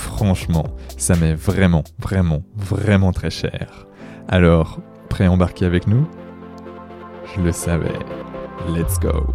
Franchement, ça m'est vraiment, vraiment, vraiment très cher. Alors, prêt à embarquer avec nous? Je le savais. Let's go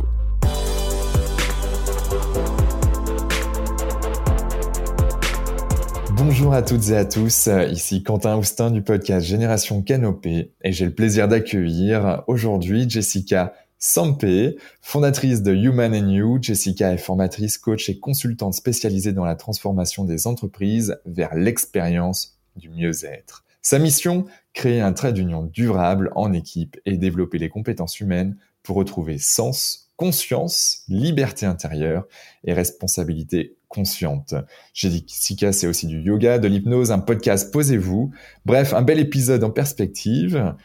Bonjour à toutes et à tous, ici Quentin Houstin du podcast Génération Canopée et j'ai le plaisir d'accueillir aujourd'hui Jessica Sampé, fondatrice de Human and You, Jessica est formatrice, coach et consultante spécialisée dans la transformation des entreprises vers l'expérience du mieux-être. Sa mission, créer un trait d'union durable en équipe et développer les compétences humaines pour retrouver sens, conscience, liberté intérieure et responsabilité consciente. Jessica, c'est aussi du yoga, de l'hypnose, un podcast Posez-vous. Bref, un bel épisode en perspective.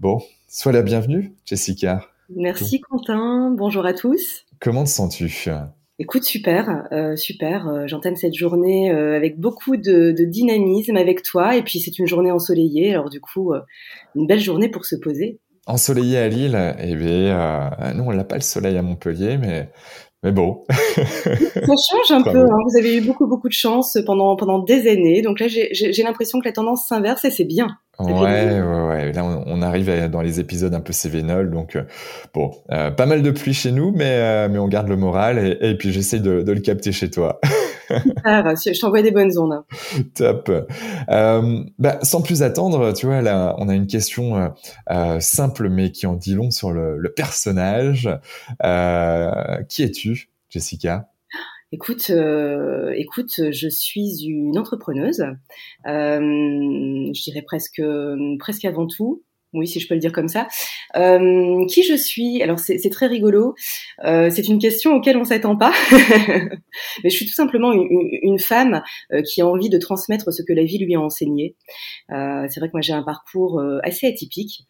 Bon, sois la bienvenue, Jessica. Merci Quentin, bonjour à tous. Comment te sens-tu? Écoute, super, euh, super. Euh, j'entame cette journée euh, avec beaucoup de, dynamisme avec toi, et puis c'est une journée ensoleillée, alors du coup, une belle journée pour se poser. Ensoleillée à Lille, eh bien, nous on l'a pas le soleil à Montpellier, mais mais bon. ça change un peu. Hein. Vous avez eu beaucoup beaucoup de chance pendant pendant des années, donc là j'ai l'impression que la tendance s'inverse et c'est bien. Ouais, ouais, ouais. Là, on, arrive dans les épisodes un peu cévénol, donc euh, bon, euh, pas mal de pluie chez nous, mais euh, mais on garde le moral et, puis j'essaie de, de, le capter chez toi. Ah, je t'envoie des bonnes ondes. Top. bah, sans plus attendre, tu vois, là, on a une question simple mais qui en dit long sur le, le personnage. qui es-tu, Jessica? Écoute, euh, écoute, je suis une entrepreneuse. Euh, je dirais presque, presque avant tout. Oui, si je peux le dire comme ça. Euh, qui je suis? Alors c'est très rigolo. c'est une question auquel on s'attend pas. Mais je suis tout simplement une, femme qui a envie de transmettre ce que la vie lui a enseigné. c'est vrai que moi j'ai un parcours assez atypique.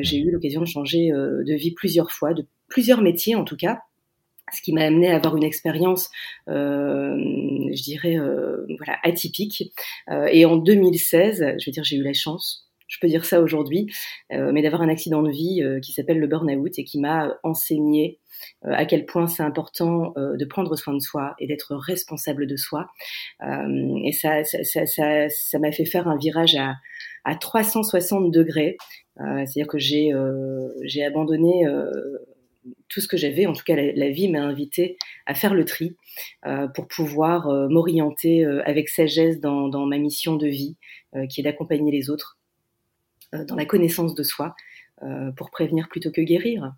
j'ai eu l'occasion de changer de vie plusieurs fois, de plusieurs métiers en tout cas ce qui m'a amené à avoir une expérience, euh, je dirais, euh, voilà, atypique. Euh, et en 2016, je veux dire, j'ai eu la chance, je peux dire ça aujourd'hui, euh, mais d'avoir un accident de vie euh, qui s'appelle le burn-out et qui m'a enseigné euh, à quel point c'est important de prendre soin de soi et d'être responsable de soi. et ça, ça, ça, ça, ça m'a fait faire un virage à, à 360 degrés. C'est-à-dire que j'ai j'ai abandonné tout ce que j'avais, en tout cas la, vie m'a invité à faire le tri euh, pour pouvoir euh, m'orienter euh, avec sagesse dans, dans, ma mission de vie, qui est d'accompagner les autres dans la connaissance de soi, pour prévenir plutôt que guérir.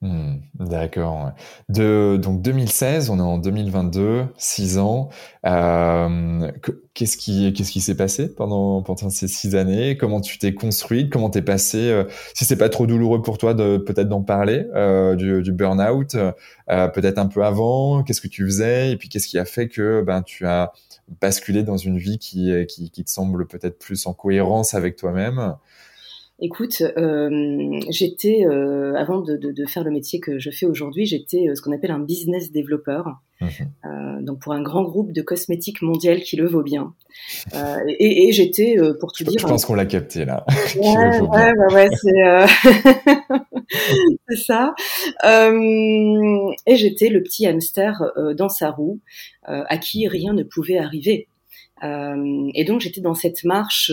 Hmm, d'accord. De donc 2016, on est en 2022, six ans. Euh, qu'est-ce qui qu'est-ce qui s'est passé pendant pendant ces six années? Comment tu t'es construite? Comment t'es passé euh, Si c'est pas trop douloureux pour toi de peut-être d'en parler euh, du, du burn-out, euh, peut-être un peu avant? Qu'est-ce que tu faisais? Et puis qu'est-ce qui a fait que ben tu as basculé dans une vie qui qui, qui te semble peut-être plus en cohérence avec toi-même? Écoute, euh, j'étais, euh, avant de, de, de, faire le métier que je fais aujourd'hui, j'étais euh, ce qu'on appelle un business développeur. Mhm. Euh, donc pour un grand groupe de cosmétiques mondial qui le vaut bien. Euh, et, et j'étais, pour tout dire... Je pense qu'on l'a capté là. Ouais, ouais, ouais, ouais c'est ça. et j'étais le petit hamster dans sa roue, à qui rien ne pouvait arriver. Euh, et donc j'étais dans cette marche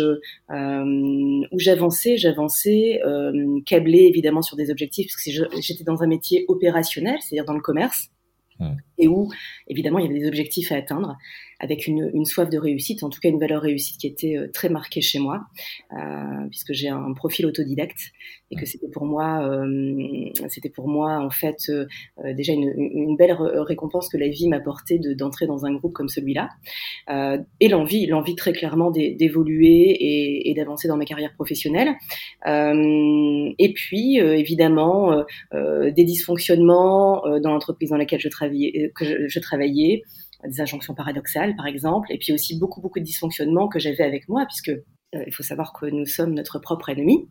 euh, où j'avançais, j'avançais, euh, câblée évidemment sur des objectifs, parce que j'étais dans un métier opérationnel, c'est-à-dire dans le commerce, mmh. et où évidemment il y avait des objectifs à atteindre avec une, une, soif de réussite, en tout cas une valeur réussite qui était euh, très marquée chez moi, euh, puisque j'ai un profil autodidacte et que c'était pour moi, euh, c'était pour moi en fait déjà une, une, belle récompense que la vie m'apportait d'entrer dans un groupe comme celui-là, et l'envie, l'envie très clairement d'évoluer et, et d'avancer dans ma carrière professionnelle, et puis évidemment des dysfonctionnements dans l'entreprise dans laquelle je travaillais, que je, je travaillais des injonctions paradoxales, par exemple, et puis aussi beaucoup, beaucoup de dysfonctionnements que j'avais avec moi, puisque il faut savoir que nous sommes notre propre ennemi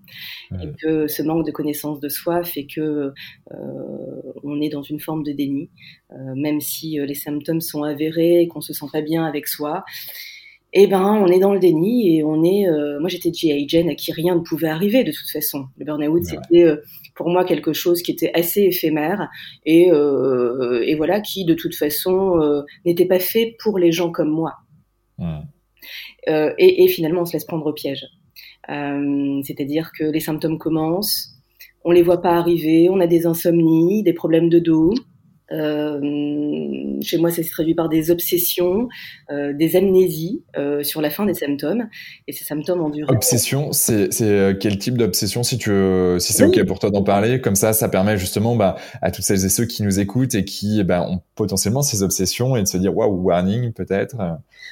et que ce manque de connaissance de soi fait que on est dans une forme de déni, même si les symptômes sont avérés et qu'on se sent pas bien avec soi eh ben on est dans le déni et on est. Euh, moi j'étais GI Jane à qui rien ne pouvait arriver de toute façon. Le burn-out c'était euh, pour moi quelque chose qui était assez éphémère et, euh, et voilà qui de toute façon n'était pas fait pour les gens comme moi. Et, et, finalement on se laisse prendre au piège. C'est-à-dire que les symptômes commencent, on les voit pas arriver, on a des insomnies, des problèmes de dos. Euh, chez moi, ça s'est traduit par des obsessions, euh, des amnésies euh, sur la fin des symptômes. Et ces symptômes ont duré. Obsession, c'est quel type d'obsession si tu si c'est ok pour toi d'en parler? Comme ça, ça permet justement bah, à toutes celles et ceux qui nous écoutent et qui bah, ont potentiellement ces obsessions et de se dire waouh, warning peut-être.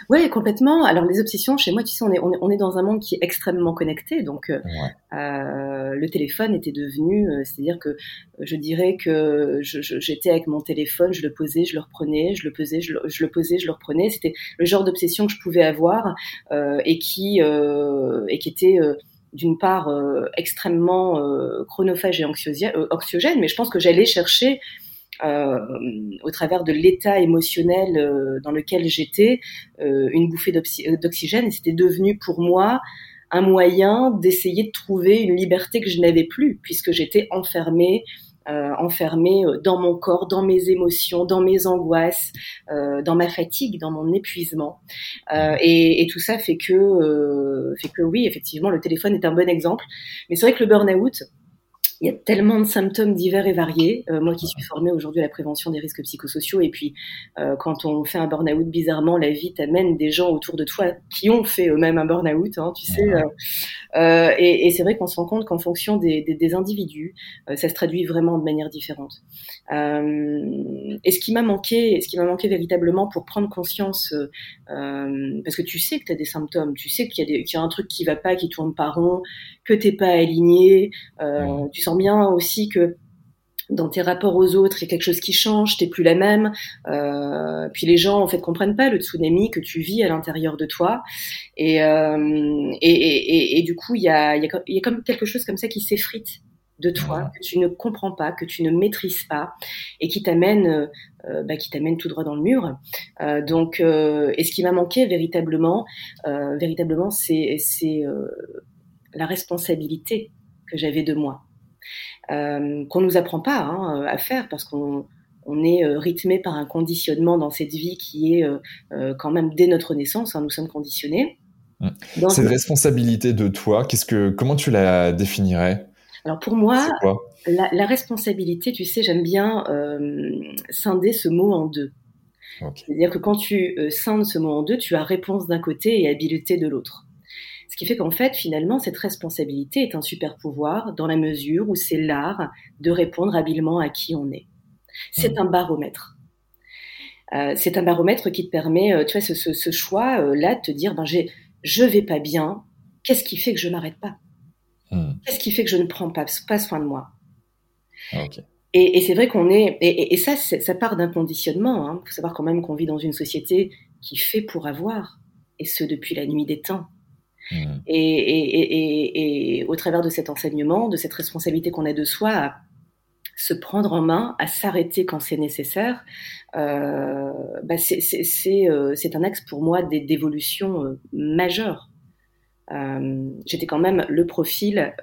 Oui, complètement. Alors les obsessions, chez moi, tu sais, on est, on est, dans un monde qui est extrêmement connecté. Donc euh, le téléphone était devenu, c'est-à-dire que je dirais que j'étais avec mon téléphone, je le posais, je le reprenais, je le posais, je le, posais, je le reprenais. C'était le genre d'obsession que je pouvais avoir euh, et qui euh, et qui était euh, d'une part extrêmement chronophage et anxiogène, mais je pense que j'allais chercher au travers de l'état émotionnel dans lequel j'étais une bouffée d'oxygène c'était devenu pour moi un moyen d'essayer de trouver une liberté que je n'avais plus puisque j'étais enfermée euh, enfermée euh, dans mon corps, dans mes émotions, dans mes angoisses, euh, dans ma fatigue, dans mon épuisement. Euh, et, et, tout ça fait que, euh, fait que oui, effectivement, le téléphone est un bon exemple. Mais c'est vrai que le burn-out, il y a tellement de symptômes divers et variés. Euh, moi qui suis formée aujourd'hui à la prévention des risques psychosociaux, et puis euh, quand on fait un burn-out, bizarrement, la vie t'amène des gens autour de toi qui ont fait eux-mêmes un burn-out, hein, tu sais. Euh, et, et c'est vrai qu'on se rend compte qu'en fonction des, des, des individus, ça se traduit vraiment de manière différente. et ce qui m'a manqué, ce qui m'a manqué véritablement pour prendre conscience, parce que tu sais que tu as des symptômes, tu sais qu'il y, a qu'il y a un truc qui va pas, qui tourne pas rond, que t'es pas aligné, tu sens bien aussi que dans tes rapports aux autres, il y a quelque chose qui change, t'es plus la même. Euh, puis les gens en fait comprennent pas le tsunami que tu vis à l'intérieur de toi, et, euh, et, et, et, du coup il y a, y, a, y a comme quelque chose comme ça qui s'effrite de toi que tu ne comprends pas, que tu ne maîtrises pas, et qui t'amène, euh, bah, qui t'amène tout droit dans le mur. Euh, donc, euh, et ce qui m'a manqué véritablement, euh, véritablement, c'est c'est la responsabilité que j'avais de moi euh, qu'on nous apprend pas hein, à faire parce qu'on on est euh, rythmé par un conditionnement dans cette vie qui est euh, euh, quand même dès notre naissance, hein, nous sommes conditionnés. Mmh. Cette responsabilité de toi, qu'est-ce que, comment tu la définirais? Alors pour moi, la, la, responsabilité, tu sais, j'aime bien euh, scinder ce mot en deux. Okay. C'est-à-dire que quand tu scindes ce mot en deux, tu as réponse d'un côté et habileté de l'autre. Ce qui fait qu'en fait, finalement, cette responsabilité est un super pouvoir dans la mesure où c'est l'art de répondre habilement à qui on est. C'est un baromètre. Euh, c'est un baromètre qui te permet, euh, tu vois, ce, ce, ce choix euh, là, de te dire, ben j'ai, je vais pas bien. Qu'est-ce qui fait que je m'arrête pas? Hmm. Qu'est-ce qui fait que je ne prends pas, pas soin de moi? Okay. Et, et c'est vrai qu'on est, et, et ça, ça part d'un conditionnement. Il hein. faut savoir quand même qu'on vit dans une société qui fait pour avoir, et ce depuis la nuit des temps. Mmh. Et, et, et, et, au travers de cet enseignement, de cette responsabilité qu'on a de soi, à se prendre en main, à s'arrêter quand c'est nécessaire, euh, bah c'est euh, un axe pour moi d'évolution euh, majeure. Euh, J'étais quand même le profil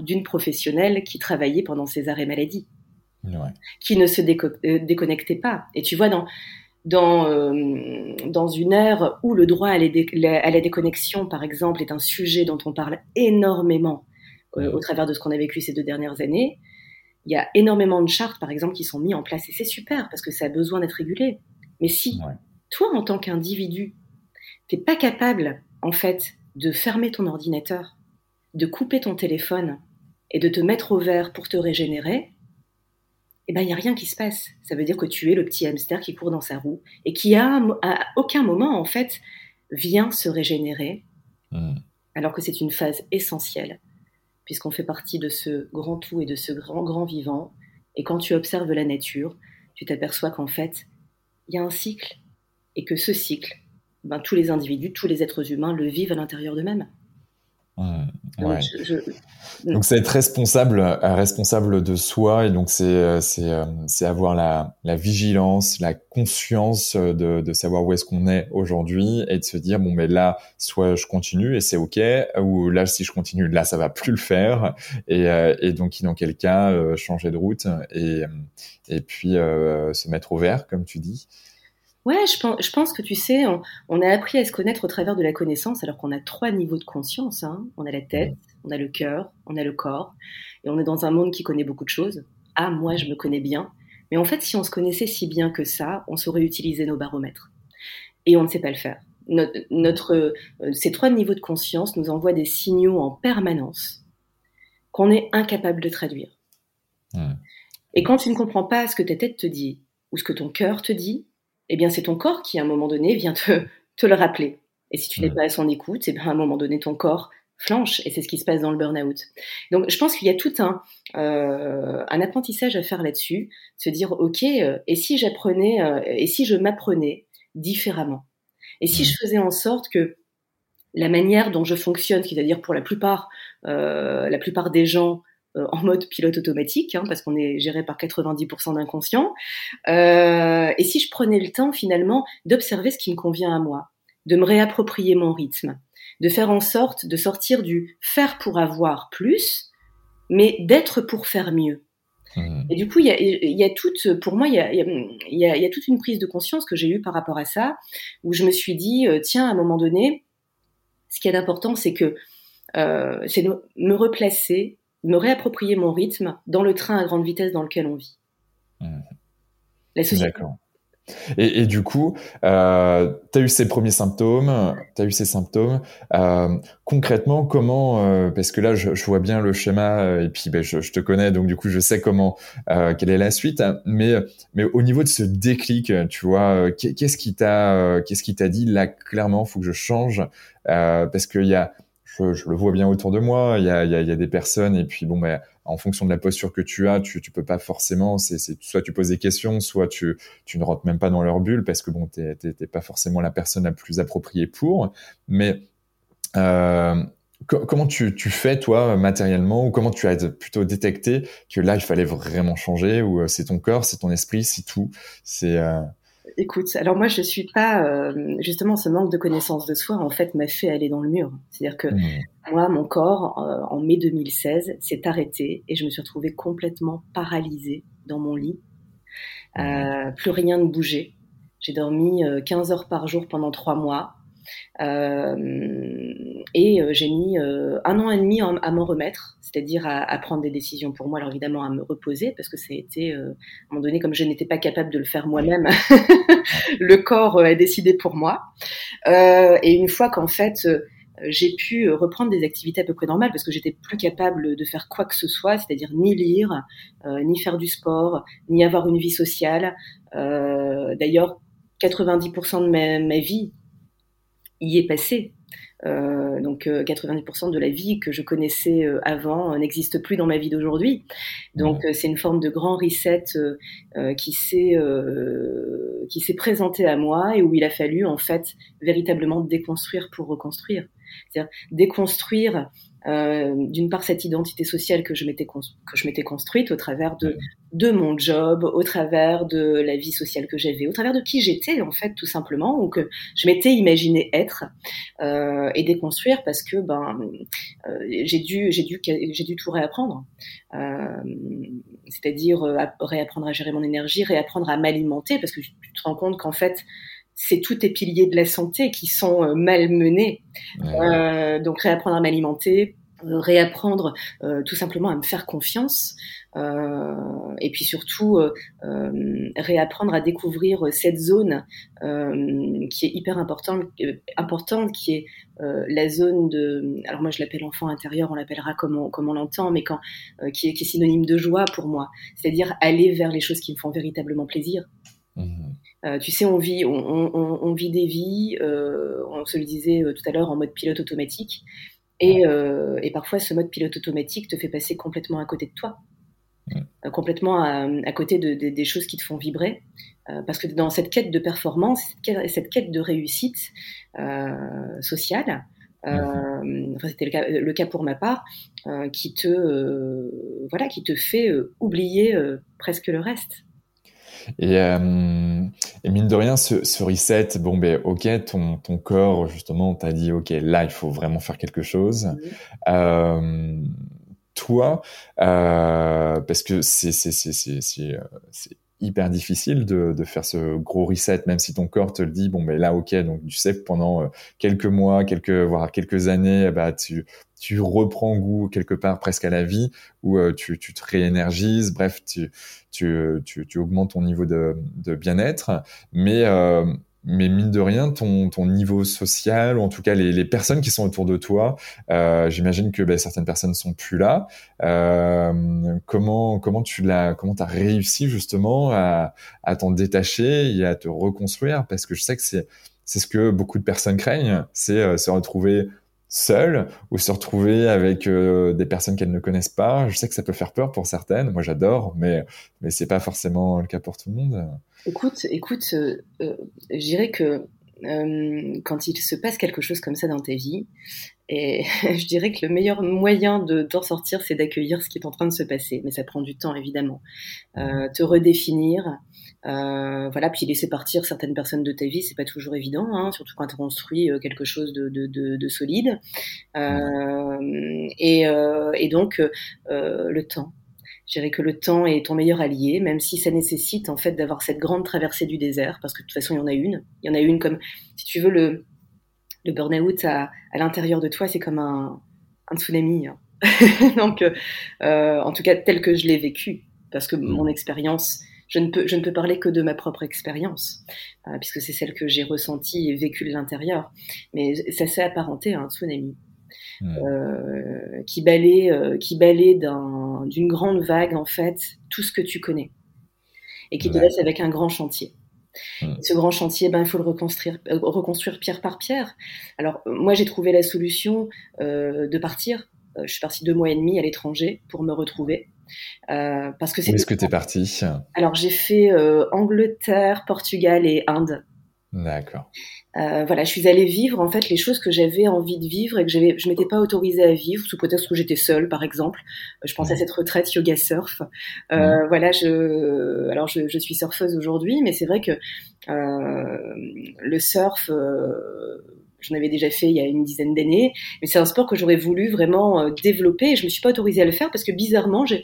d'une professionnelle qui travaillait pendant ses arrêts maladie, ouais. qui ne se déco déconnectait pas. Et tu vois, dans, dans, euh, dans une ère où le droit à, les à, la déconnexion, par exemple, est un sujet dont on parle énormément euh, au travers de ce qu'on a vécu ces deux dernières années, il y a énormément de chartes, par exemple, qui sont mises en place et c'est super parce que ça a besoin d'être régulé. Mais si ouais. toi, en tant qu'individu, t'es pas capable, en fait, de fermer ton ordinateur, de couper ton téléphone et de te mettre au vert pour te régénérer, eh ben, il n'y a rien qui se passe. Ça veut dire que tu es le petit hamster qui court dans sa roue et qui, à, à aucun moment, en fait, vient se régénérer, mmh. alors que c'est une phase essentielle, puisqu'on fait partie de ce grand tout et de ce grand, grand vivant. Et quand tu observes la nature, tu t'aperçois qu'en fait, il il y a un cycle et que ce cycle, ben, tous les individus, tous les êtres humains le vivent à l'intérieur d'eux-mêmes. Donc c'est être responsable, euh, responsable de soi et donc c'est euh, c'est euh, c'est avoir la la vigilance, la conscience de de savoir où est-ce qu'on est aujourd'hui et de se dire bon mais là soit je continue et c'est ok ou là si je continue là ça va plus le faire et et donc dans quel cas changer de route et et puis se mettre au vert comme tu dis. Ouais, je pense, je pense que tu sais, on, a appris à se connaître au travers de la connaissance, alors qu'on a trois niveaux de conscience. Hein. On a la tête, on a le cœur, on a le corps, et on est dans un monde qui connaît beaucoup de choses. Ah, moi, je me connais bien. Mais en fait, si on se connaissait si bien que ça, on saurait utiliser nos baromètres. Et on ne sait pas le faire. Notre, euh, ces trois niveaux de conscience nous envoient des signaux en permanence qu'on est incapable de traduire. Et quand tu ne comprends pas ce que ta tête te dit ou ce que ton cœur te dit, eh bien c'est ton corps qui à un moment donné vient te, te le rappeler. Et si tu n'es pas à son écoute, eh bien à un moment donné ton corps flanche et c'est ce qui se passe dans le burn-out. Donc je pense qu'il y a tout un, euh, un apprentissage à faire là-dessus, se dire ok euh, et si j'apprenais euh, et si je m'apprenais différemment? Et si je faisais en sorte que la manière dont je fonctionne, c'est-à-dire pour la plupart la plupart des gens euh, en mode pilote automatique, hein, parce qu'on est géré par 90% d'inconscient. Euh, et si je prenais le temps finalement d'observer ce qui me convient à moi, de me réapproprier mon rythme, de faire en sorte de sortir du faire pour avoir plus, mais d'être pour faire mieux. Mmh. Et du coup, il y a, y a, toute, pour moi, il y a, y, a, y a, toute une prise de conscience que j'ai eue par rapport à ça, où je me suis dit, euh, tiens, à un moment donné, ce qui est important, c'est que euh, c'est de me replacer me réapproprier mon rythme dans le train à grande vitesse dans lequel on vit. Mmh. D'accord. Et, et, du coup, euh, tu as eu ces premiers symptômes, tu as eu ces symptômes. Euh, concrètement, comment, euh, parce que là, je, je, vois bien le schéma euh, et puis ben, je, je, te connais, donc du coup, je sais comment, quelle est la suite. Mais, mais au niveau de ce déclic, tu vois, qu'est-ce qui t'a, qu'est-ce qui t'a dit là clairement, faut que je change parce qu'il y a je, le vois bien autour de moi. Il y a, des personnes et puis bon, ben, en fonction de la posture que tu as, tu, tu peux pas forcément. Soit tu poses des questions, soit tu, ne rentres même pas dans leur bulle parce que bon, t'es, pas forcément la personne la plus appropriée pour. Mais euh, comment tu, tu fais toi matériellement ou comment tu as plutôt détecté que là il fallait vraiment changer ou euh, c'est ton corps, c'est ton esprit, c'est tout? C'est euh, Écoute, alors moi je suis pas euh, justement ce manque de connaissance de soi en fait m'a fait aller dans le mur. C'est-à-dire que mmh. moi mon corps euh, en mai 2016 s'est arrêté et je me suis retrouvée complètement paralysée dans mon lit. Mmh. Euh, plus rien ne bougeait. J'ai dormi 15 heures par jour pendant trois mois. Euh, et euh, j'ai mis euh, un an et demi à m'en remettre, c'est-à-dire à, prendre des décisions pour moi, alors évidemment à me reposer, parce que ça a été, à un moment donné, comme je n'étais pas capable de le faire moi-même, le corps a décidé pour moi. et une fois qu'en fait, j'ai pu reprendre des activités à peu près normales parce que j'étais plus capable de faire quoi que ce soit, c'est-à-dire ni lire, ni faire du sport, ni avoir une vie sociale. D'ailleurs, 90% de ma, vie y est passé. Euh, donc 90% euh, de la vie que je connaissais euh, avant n'existe plus dans ma vie d'aujourd'hui. Donc c'est une forme de grand reset qui s'est qui s'est présenté à moi et où il a fallu en fait véritablement déconstruire pour reconstruire. C'est-à-dire déconstruire euh, d'une part cette identité sociale que je m'étais que je m'étais construite au travers de de mon job, au travers de la vie sociale que j'avais, au travers de qui j'étais en fait tout simplement ou que je m'étais imaginé être euh, et déconstruire parce que ben euh, j'ai dû j'ai dû j'ai dû tout réapprendre, euh, c'est-à-dire euh, réapprendre à gérer mon énergie, réapprendre à m'alimenter parce que tu te rends compte qu'en fait c'est tous tes piliers de la santé qui sont euh, malmenés. Euh, donc réapprendre à m'alimenter, réapprendre tout simplement à me faire confiance et puis surtout réapprendre à découvrir cette zone qui est hyper importante, importante qui est la zone de alors moi je l'appelle enfant intérieur on l'appellera comme on, comme on l'entend mais quand qui, est, qui est synonyme de joie pour moi c'est-à-dire aller vers les choses qui me font véritablement plaisir mmh. Euh, tu sais, on vit, on, on, on vit des vies, euh, on se le disait euh, tout à l'heure, en mode pilote automatique. Et, euh, et, parfois, ce mode pilote automatique te fait passer complètement à côté de toi. mmh. complètement à, côté de, des choses qui te font vibrer. parce que dans cette quête de performance, cette quête, de réussite sociale, mmh. enfin, c'était le cas, le cas, pour ma part, qui te voilà, qui te fait oublier presque le reste. Et, euh, et, mine de rien, ce, ce, reset, bon, ben, ok, ton, ton corps, justement, t'a dit, ok, là, il faut vraiment faire quelque chose. Euh, toi, euh, parce que c'est euh, hyper difficile de, de, faire ce gros reset, même si ton corps te le dit, bon, ben là, ok, donc tu sais que pendant euh, quelques mois, quelques, voire quelques années, bah, tu, tu reprends goût quelque part presque à la vie, où euh, tu, tu, te réénergises, bref, tu, tu, tu, tu, augmentes ton niveau de, de bien-être, mais euh, mais mine de rien, ton, ton niveau social, ou en tout cas les, les personnes qui sont autour de toi, euh, j'imagine que ben, certaines personnes sont plus là. Euh, comment comment tu l'as comment t'as réussi justement à, à t'en détacher et à te reconstruire? Parce que je sais que c'est c'est ce que beaucoup de personnes craignent, c'est euh, se retrouver seul ou se retrouver avec euh, des personnes qu'elles ne connaissent pas. Je sais que ça peut faire peur pour certaines. Moi, j'adore, mais mais c'est pas forcément le cas pour tout le monde. Écoute, écoute, euh, euh je dirais que euh, quand il se passe quelque chose comme ça dans ta vie, et je dirais que le meilleur moyen de d'en sortir, c'est d'accueillir ce qui est en train de se passer. Mais ça prend du temps, évidemment. Te redéfinir, euh, voilà, puis laisser partir certaines personnes de ta vie, c'est pas toujours évident, hein, surtout quand tu construis euh, quelque chose de, de, de, de solide. Euh, et, euh, et, donc le temps. Je dirais que le temps est ton meilleur allié, même si ça nécessite en fait d'avoir cette grande traversée du désert, parce que de toute façon il y en a une. Il y en a une comme, si tu veux, le, le burn-out à, à l'intérieur de toi, c'est comme un, un tsunami. Hein. donc, euh, en tout cas tel que je l'ai vécu, parce que mon expérience je ne peux, je ne peux parler que de ma propre expérience, euh, puisque c'est celle que j'ai ressentie et vécue de l'intérieur. Mais ça s'est apparenté à un tsunami. Hmm. Euh, qui balait, euh, qui balait d'une grande vague en fait tout ce que tu connais et qui te laisse avec un grand chantier. Hmm. Ce grand chantier, ben, il faut le reconstruire, euh, reconstruire pierre par pierre. Alors, moi, j'ai trouvé la solution de partir. je suis partie deux mois et demi à l'étranger pour me retrouver. Euh, parce que Où est-ce que tu es parti Alors j'ai fait euh, Angleterre, Portugal et Inde. D'accord. Euh, voilà, je suis allée vivre en fait les choses que j'avais envie de vivre et que j'avais, je m'étais pas autorisée à vivre sous prétexte que j'étais seule, par exemple. Je pensais à cette retraite yoga surf. Euh, Voilà, je, alors je, je suis surfeuse aujourd'hui, mais c'est vrai que euh, le surf, j'en avais déjà fait il y a une dizaine d'années, mais c'est un sport que j'aurais voulu vraiment euh, développer et je me suis pas autorisée à le faire parce que bizarrement, j'ai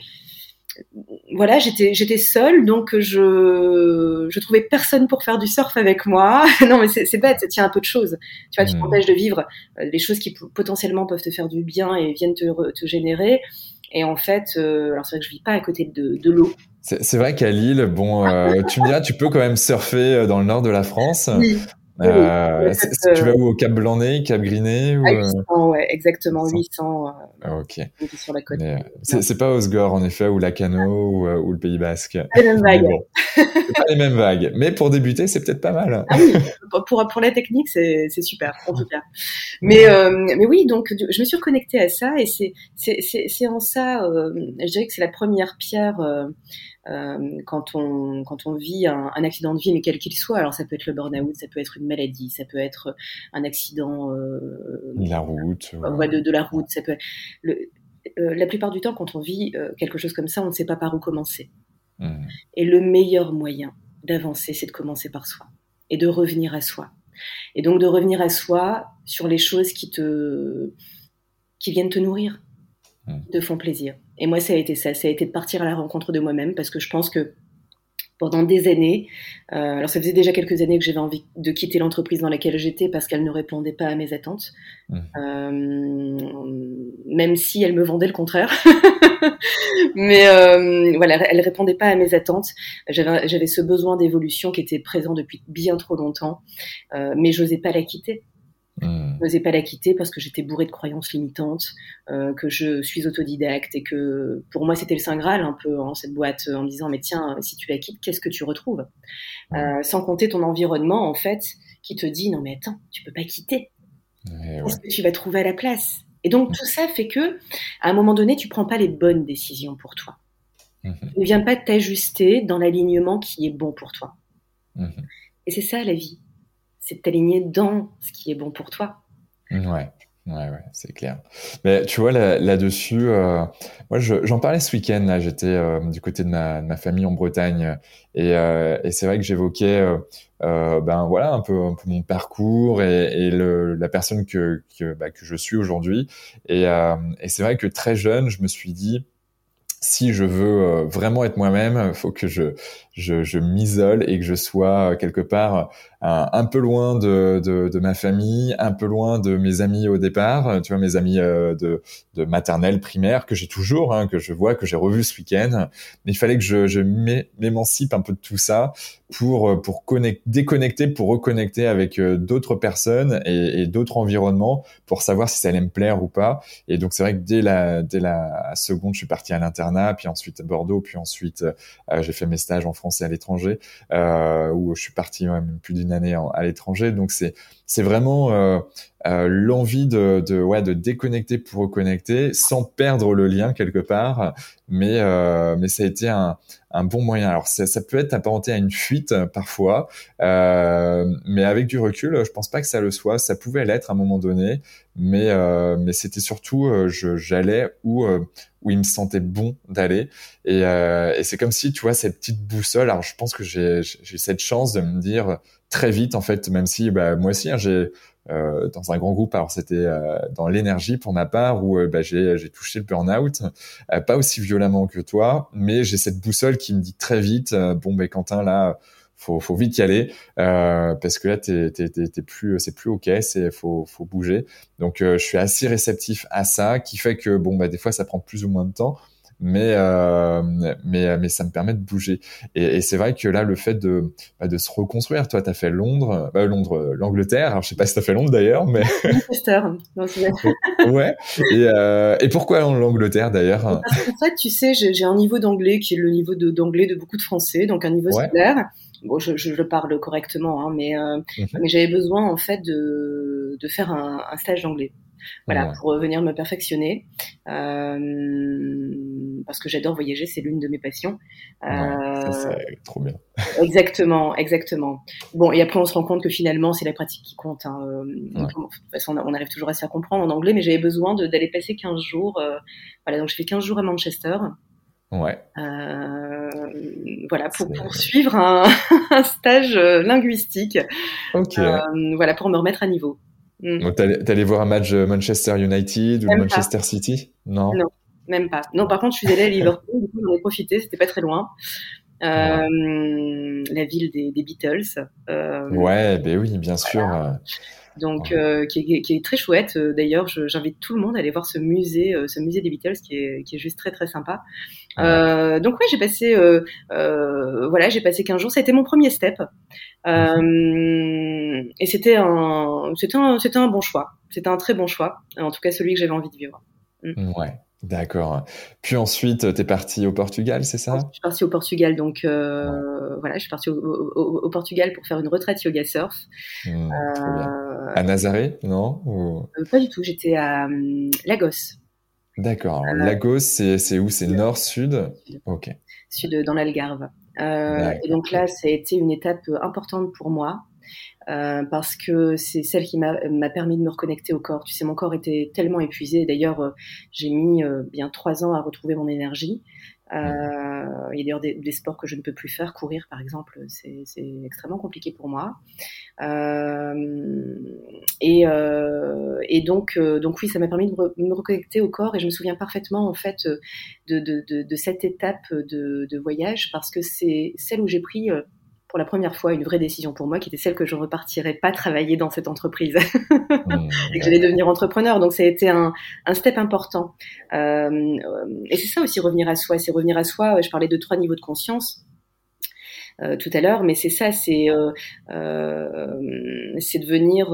voilà, j'étais j'étais seule, donc je je trouvais personne pour faire du surf avec moi. non, mais c'est bête, ça tient un peu de choses. Tu vois, tu mmh. t'empêches de vivre euh, des choses qui potentiellement peuvent te faire du bien et viennent te, te générer. Et en fait, euh, alors c'est vrai que je vis pas à côté de, de l'eau. C'est vrai qu'à Lille, bon, tu me diras, tu peux quand même surfer dans le nord de la France. Oui. Euh, tu vas où au Cap Blanc-Nez, Cap Griné ou... À 800, euh? ouais, exactement 800. Euh, ah, ok. Sur la côte. C'est pas Osgore en effet ou Lacano ou, ou, le Pays Basque. Les mêmes vagues. pas les mêmes vagues, mais pour débuter c'est peut-être pas mal. Ah oui, pour pour la technique c'est c'est super en tout cas. Mais mais oui donc je me suis reconnectée à ça et c'est c'est c'est en ça je dirais que c'est la première pierre euh, quand on quand on vit un, un accident de vie, mais quel qu'il soit, alors ça peut être le burn-out, ça peut être une maladie, ça peut être un accident euh, la route, ouais. de, de, la route, ça peut. Le, euh, la plupart du temps, quand on vit euh, quelque chose comme ça, on ne sait pas par où commencer. Mmh. Et le meilleur moyen d'avancer, c'est de commencer par soi et de revenir à soi. Et donc de revenir à soi sur les choses qui te qui viennent te nourrir, mmh. te font plaisir. Et moi, ça a été ça. Ça a été de partir à la rencontre de moi-même parce que je pense que pendant des années, euh, alors ça faisait déjà quelques années que j'avais envie de quitter l'entreprise dans laquelle j'étais parce qu'elle ne répondait pas à mes attentes, mmh. euh, même si elle me vendait le contraire. Mais euh, voilà, elle répondait pas à mes attentes. J'avais, ce besoin d'évolution qui était présent depuis bien trop longtemps, euh, mais j'osais pas la quitter Mmh. Je n'osais pas la quitter parce que j'étais bourrée de croyances limitantes, euh, que je suis autodidacte et que pour moi c'était le saint graal un peu en hein, cette boîte en me disant mais tiens si tu la quittes qu'est-ce que tu retrouves? Euh, sans compter ton environnement en fait qui te dit non mais attends tu peux pas quitter. Qu'est-ce que tu vas trouver à la place? Et donc tout ça fait que à un moment donné tu prends pas les bonnes décisions pour toi. Mmh ne vient pas t'ajuster dans l'alignement qui est bon pour toi. Mmh Et c'est ça la vie, c'est de t'aligner dans ce qui est bon pour toi. Ouais. Ouais, ouais, c'est clair. Mais tu vois, là-dessus, euh, moi, j'en parlais ce week-end. Là, j'étais euh, du côté de ma, famille en Bretagne, et, euh, c'est vrai que j'évoquais, ben voilà, un peu, mon parcours et, la personne que bah, que je suis aujourd'hui. Et, et c'est vrai que très jeune, je me suis dit, si je veux vraiment être moi-même, faut que je, je, je m'isole et que je sois quelque part un, peu loin de, de, de, ma famille, un peu loin de mes amis au départ, tu vois, mes amis euh, de, de maternelle, primaire, que j'ai toujours, hein, que je vois, que j'ai revu ce week-end. Mais il fallait que je, je m'émancipe un peu de tout ça pour, euh, pour connecter, déconnecter, pour reconnecter avec euh, d'autres personnes et, et d'autres environnements pour savoir si ça allait me plaire ou pas. Et donc, c'est vrai que dès la, dès la seconde, je suis parti à l'internat, puis ensuite à Bordeaux, puis ensuite, j'ai fait mes stages en France à l'étranger, euh, où je suis parti même plus d'une année à l'étranger. Donc c'est c'est vraiment euh, euh, l'envie de, de ouais de déconnecter pour reconnecter sans perdre le lien quelque part. Mais mais ça a été un, un bon moyen. Alors ça, ça peut être apparenté à une fuite parfois, mais avec du recul, je pense pas que ça le soit. Ça pouvait l'être à un moment donné, mais mais c'était surtout j'allais où où il me sentait bon d'aller. Et, et c'est comme si, tu vois, cette petite boussole, alors je pense que j'ai cette chance de me dire, très vite en fait, même si bah, moi aussi hein, j'ai euh, dans un grand groupe, alors c'était euh, dans l'énergie pour ma part où euh, bah, j'ai touché le burn-out, euh, pas aussi violemment que toi, mais j'ai cette boussole qui me dit très vite bon ben Quentin là faut faut vite y aller parce que là t'es, plus c'est plus ok c'est faut faut bouger donc je suis assez réceptif à ça qui fait que bon bah des fois ça prend plus ou moins de temps mais euh, mais mais ça me permet de bouger. Et, et c'est vrai que là, le fait de bah, de se reconstruire, toi, t'as fait Londres, bah, Londres, l'Angleterre. Alors je sais pas si t'as fait Londres d'ailleurs, mais Manchester. ouais. Et euh, et pourquoi l'Angleterre d'ailleurs? En fait, tu sais, j'ai un niveau d'anglais qui est le niveau d'anglais de, beaucoup de Français, donc un niveau ouais. scolaire. Bon, je, je, le parle correctement, hein, mais euh, mhm. mais j'avais besoin en fait de de faire un, un stage d'anglais voilà, pour venir me perfectionner. Euh, parce que j'adore voyager, c'est l'une de mes passions. Euh, trop bien. exactement, exactement. Bon, et après on se rend compte que finalement c'est la pratique qui compte. Hein. Euh, de toute façon, on arrive toujours à se faire comprendre en anglais, mais j'avais besoin d'aller passer 15 jours. Euh, voilà, donc je fais 15 jours à Manchester. Ouais. Euh, voilà, pour poursuivre un, un stage linguistique. Ok. voilà, pour me remettre à niveau. Mm. Donc, t'es allé voir un match Manchester United ou Manchester City? Non? Non, même pas. Non, par contre, je suis allée à Liverpool, du coup, j'en ai profité, c'était pas très loin. Euh, la ville des, des Beatles. Euh, ouais, ben oui, bien sûr. Donc, euh, qui, est, qui, est, très chouette. Euh, d'ailleurs, j'invite tout le monde à aller voir ce musée, euh, ce musée des Beatles, qui est, qui est juste très très sympa. Euh, donc ouais, j'ai passé, euh, euh, voilà, j'ai passé 15 jours. C'était mon premier step, mhm. et c'était un, c'était un, c'était un bon choix. C'était un très bon choix. En tout cas, celui que j'avais envie de vivre. Mm. Ouais. D'accord. Puis ensuite, tu es parti au Portugal, c'est ça? Je suis partie au Portugal, donc euh, voilà, je suis partie au, au, au, Portugal pour faire une retraite yoga surf. Mmh, euh, à Nazaré, non? Ou... euh, Pas du tout, j'étais à um, Lagos. D'accord. Lagos, c'est où? C'est nord, sud? Ok. Sud, dans l'Algarve. Euh, et donc là, ça a été une étape importante pour moi. Euh, parce que c'est celle qui m'a permis de me reconnecter au corps. Tu sais, mon corps était tellement épuisé. D'ailleurs, euh, j'ai mis euh, bien trois ans à retrouver mon énergie. Euh, il y a d'ailleurs des, des, sports que je ne peux plus faire. Courir, par exemple, c'est extrêmement compliqué pour moi. Euh, et, euh, et donc, donc oui, ça m'a permis de me reconnecter au corps. Et je me souviens parfaitement, en fait, de, de, de, de cette étape de, de, voyage parce que c'est celle où j'ai pris pour la première fois une vraie décision pour moi qui était celle que je ne repartirais pas travailler dans cette entreprise mmh, et que j'allais devenir entrepreneur. Donc ça a été un, un step important. Euh, et c'est ça aussi revenir à soi, c'est revenir à soi. Je parlais de trois niveaux de conscience. Euh, tout à l'heure, mais c'est ça, c'est euh, euh, c'est de venir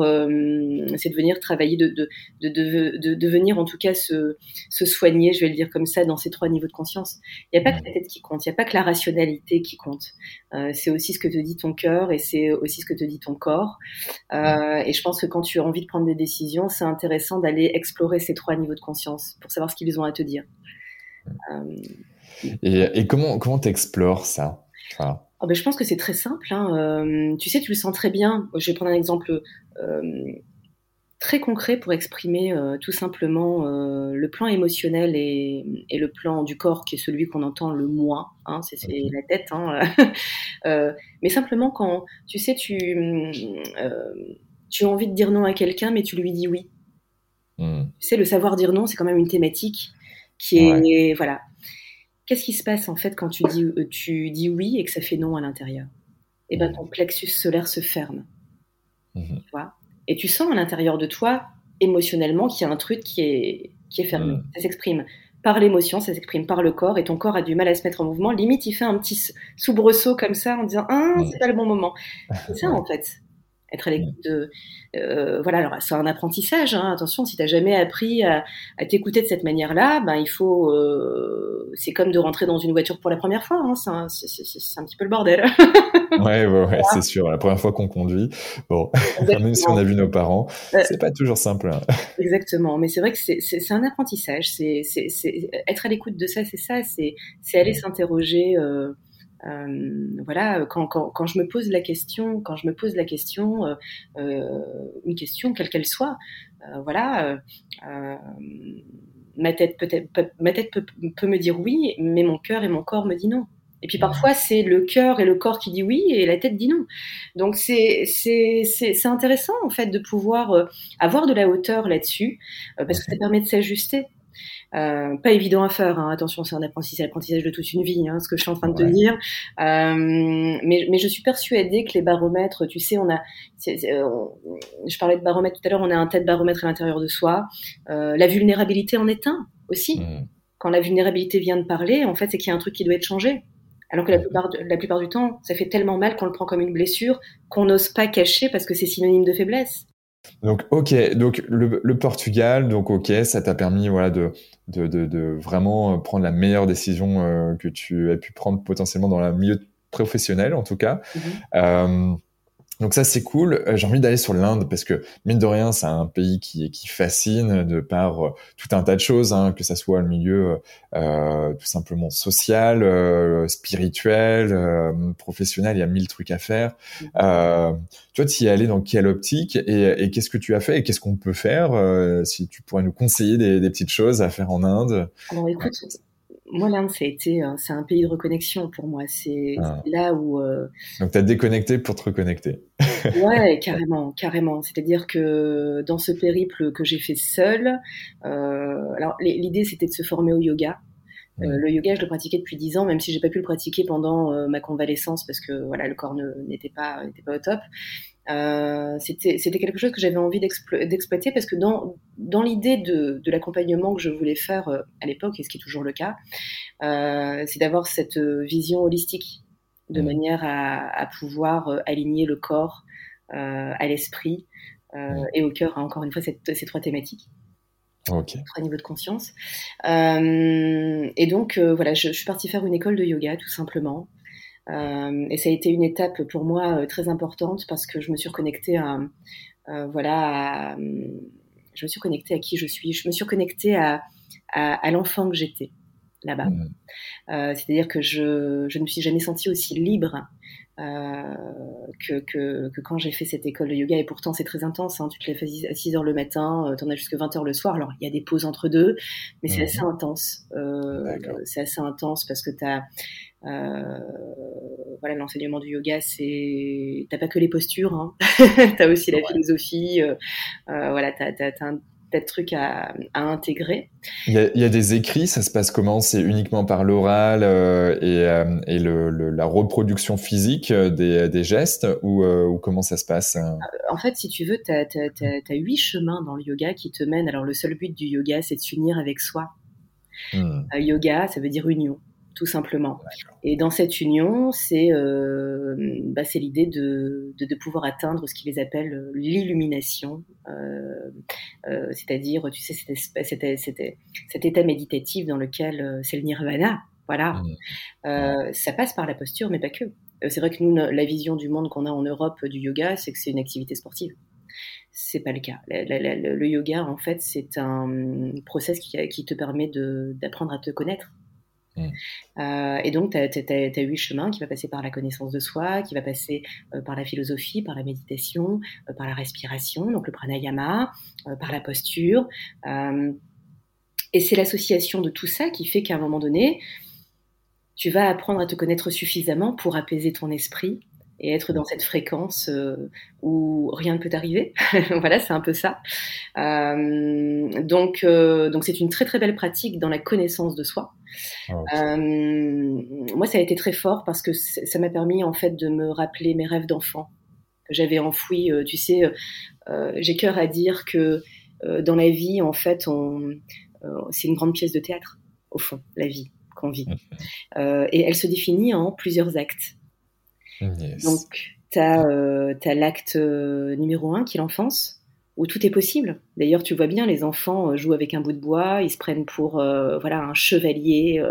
c'est de venir travailler, de de, de, de, de, venir en tout cas se, se soigner, je vais le dire comme ça, dans ces trois niveaux de conscience. Il n'y a pas que la tête qui compte, il n'y a pas que la rationalité qui compte. c'est aussi ce que te dit ton cœur et c'est aussi ce que te dit ton corps. et je pense que quand tu as envie de prendre des décisions, c'est intéressant d'aller explorer ces trois niveaux de conscience pour savoir ce qu'ils ont à te dire. et, comment comment t'explores ça oh ben, je pense que c'est très simple. Hein. tu sais, tu le sens très bien. Je vais prendre un exemple très concret pour exprimer euh, tout simplement euh, le plan émotionnel et, le plan du corps qui est celui qu'on entend le moins, hein, c'est la tête. Hein, euh, mais simplement quand, tu sais, tu, tu as envie de dire non à quelqu'un, mais tu lui dis oui. Hmm. Tu sais, le savoir dire non, c'est quand même une thématique qui est... Voilà. Qu'est-ce qui se passe en fait quand tu dis, tu dis oui et que ça fait non à l'intérieur? Eh bien, ton plexus solaire se ferme. Tu vois? Et tu sens à l'intérieur de toi, émotionnellement, qu'il y a un truc qui est, qui est fermé. Ça s'exprime par l'émotion, ça s'exprime par le corre, et ton corps a du mal à se mettre en mouvement. Limite, il fait un petit soubresaut comme ça en disant Ah, c'est pas le bon moment. C'est ça, en fait être à l'écoute de euh, voilà alors c'est un apprentissage hein. attention si tu n'as jamais appris à, t'écouter de cette manière-là ben il faut euh, c'est comme de rentrer dans une voiture pour la première fois hein. c'est un, petit peu le bordel ouais ouais, c'est sûr la première fois qu'on conduit bon même si on a vu nos parents euh, c'est pas toujours simple hein. exactement mais c'est vrai que c'est un apprentissage c'est être à l'écoute de ça c'est ça c'est aller s'interroger euh, voilà, quand, quand, quand, je me pose la question, quand je me pose la question, euh, euh une question quelle qu'elle soit, euh, voilà, ma tête peut-être, ma tête peut, peut, me dire oui, mais mon cœur et mon corps me dit non. Et puis parfois c'est le cœur et le corps qui dit oui et la tête dit non. Donc c'est c'est c'est intéressant en fait de pouvoir avoir de la hauteur là-dessus parce que ça permet de s'ajuster. Euh, pas évident à faire. Hein. Attention, c'est un apprentissage, apprentissage de toute une vie, hein, ce que je suis en train de te dire. Euh, mais, mais, je suis persuadée que les baromètres, tu sais, on a, euh, je parlais de baromètre tout à l'heure, on a un tête baromètre à l'intérieur de soi. Euh, la vulnérabilité en est un aussi. Mmh. Quand la vulnérabilité vient de parler, en fait, c'est qu'il y a un truc qui doit être changé. Alors que la mmh. la plupart du temps, ça fait tellement mal qu'on le prend comme une blessure qu'on n'ose pas cacher parce que c'est synonyme de faiblesse. Donc ok, donc le, Portugal, donc ok, ça t'a permis voilà de, de, de, vraiment prendre la meilleure décision euh, que tu as pu prendre potentiellement dans le milieu professionnel en tout cas. Mmh euh, donc ça c'est cool. Euh, j'ai envie d'aller sur l'Inde parce que mine de rien c'est un pays qui qui fascine de par euh, tout un tas de choses, hein, que ça soit le milieu euh, tout simplement social, euh, spirituel, euh, professionnel. Il y a mille trucs à faire. Euh, toi tu y es allé dans quelle optique et, et qu'est-ce que tu as fait et qu'est-ce qu'on peut faire si tu pourrais nous conseiller des, des, petites choses à faire en Inde? Alors écoute, moi, l'Inde, c'est un pays de reconnexion pour moi. C'est ah. là où. Euh... Donc, tu as déconnecté pour te reconnecter. ouais, carrément, carrément. C'est-à-dire que dans ce périple que j'ai fait seul, euh, alors l'idée c'était de se former au yoga. Euh, le yoga, je le pratiquais depuis 10 ans, même si j'ai pas pu le pratiquer pendant euh, ma convalescence parce que voilà, le corps n'était pas, n'était pas au top. Euh, c'était quelque chose que j'avais envie d'exploiter parce que dans, dans l'idée de, de l'accompagnement que je voulais faire euh, à l'époque, et ce qui est toujours le cas, euh, c'est d'avoir cette vision holistique de mmh. manière à, à, pouvoir euh, aligner le corps euh, à l'esprit mmh. et au cœur, encore une fois, cette, ces trois thématiques. Okay. Trois niveaux de conscience. et donc, voilà, je, je, suis partie faire une école de yoga, tout simplement. Euh, et ça a été une étape pour moi euh, très importante parce que je me suis reconnectée à, euh, voilà, je me suis connectée à qui je suis, je me suis reconnectée à, à, à l'enfant que j'étais là-bas. Mmh. Euh, C'est-à-dire que je, je ne me suis jamais sentie aussi libre euh, que, que, que, quand j'ai fait cette école de yoga. Et pourtant, c'est très intense. Hein. Tu te lèves à 6 heures le matin, euh, tu en as jusqu'à 20 heures le soir. Alors, il y a des pauses entre deux, mais c'est mmh. assez intense. C'est assez intense parce que tu as euh, voilà, l'enseignement du yoga, c'est t'as pas que les postures, hein. t'as aussi la philosophie. Euh, euh, voilà, t'as, t'as, t'as un tas de trucs à, à intégrer. Il y, a, il y, a, des écrits, ça se passe comment? C'est uniquement par l'oral euh, et, euh, et le, le, la reproduction physique des, des gestes ou, ou, comment ça se passe? En fait, si tu veux, tu as, huit chemins dans le yoga qui te mènent. Alors, le seul but du yoga, c'est de s'unir avec soi. Hmm. yoga, ça veut dire union tout simplement. Et dans cette union, c'est euh, bah, l'idée de, de, de, pouvoir atteindre ce qu'ils appellent euh, l'illumination, euh, euh, c'est-à-dire, tu sais, c'était cet état méditatif dans lequel c'est le nirvana. Voilà, mmh. ça passe par la posture, mais pas que. C'est vrai que nous, la vision du monde qu'on a en Europe du yoga, c'est que c'est une activité sportive. c'est pas le cas. Le, yoga, en fait, c'est un process qui, qui te permet d'apprendre à te connaître. Mm. Euh, et donc, tu as, huit chemins qui va passer par la connaissance de soi, qui va passer euh, par la philosophie, par la méditation, euh, par la respiration, donc le pranayama, par la posture. et c'est l'association de tout ça qui fait qu'à un moment donné, tu vas apprendre à te connaître suffisamment pour apaiser ton esprit et être dans cette fréquence euh, où rien ne peut arriver. voilà, c'est un peu ça. Euh, donc, euh, donc c'est une très très belle pratique dans la connaissance de soi. Ah, moi, ça a été très fort parce que ça m'a permis en fait de me rappeler mes rêves d'enfant que j'avais enfouis. tu sais, j'ai cœur à dire que dans la vie, en fait, on, c'est une grande pièce de théâtre au fond, la vie qu'on vit, et elle se définit en plusieurs actes. Donc, tu as, euh, l'acte euh, numéro un qui est l'enfance, où tout est possible. D'ailleurs, tu vois bien, les enfants euh, jouent avec un bout de bois, ils se prennent pour voilà un chevalier,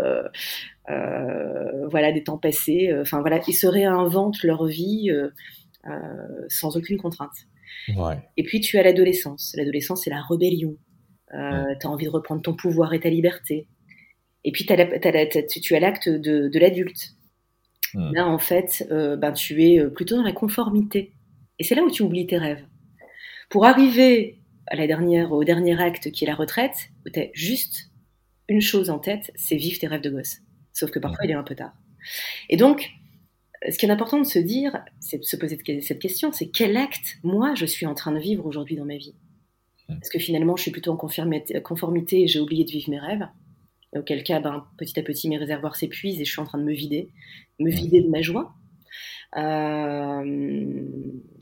voilà des temps passés. Enfin voilà, ils se réinventent leur vie sans aucune contrainte. Et puis tu as l'adolescence. L'adolescence, c'est la rébellion. Tu as envie de reprendre ton pouvoir et ta liberté. Et puis tu as l'acte de l'adulte Hmm. Là, en fait, euh, ben, tu es euh, plutôt dans la conformité. Et c'est là où tu oublies tes rêves. Pour arriver à la dernière, au dernier acte qui est la retraite, où tu as juste une chose en tête, c'est vivre tes rêves de gosse. Sauf que parfois, hmm. il est un peu tard. Et donc, ce qui est important de se dire, c'est de se poser cette question, c'est quel acte, moi, je suis en train de vivre aujourd'hui dans ma vie? Hmm. Parce que finalement, je suis plutôt en conformité et j'ai oublié de vivre mes rêves auquel cas, ben, petit à petit, mes réservoirs s'épuisent et je suis en train de me vider, me vider de ma joie. Euh,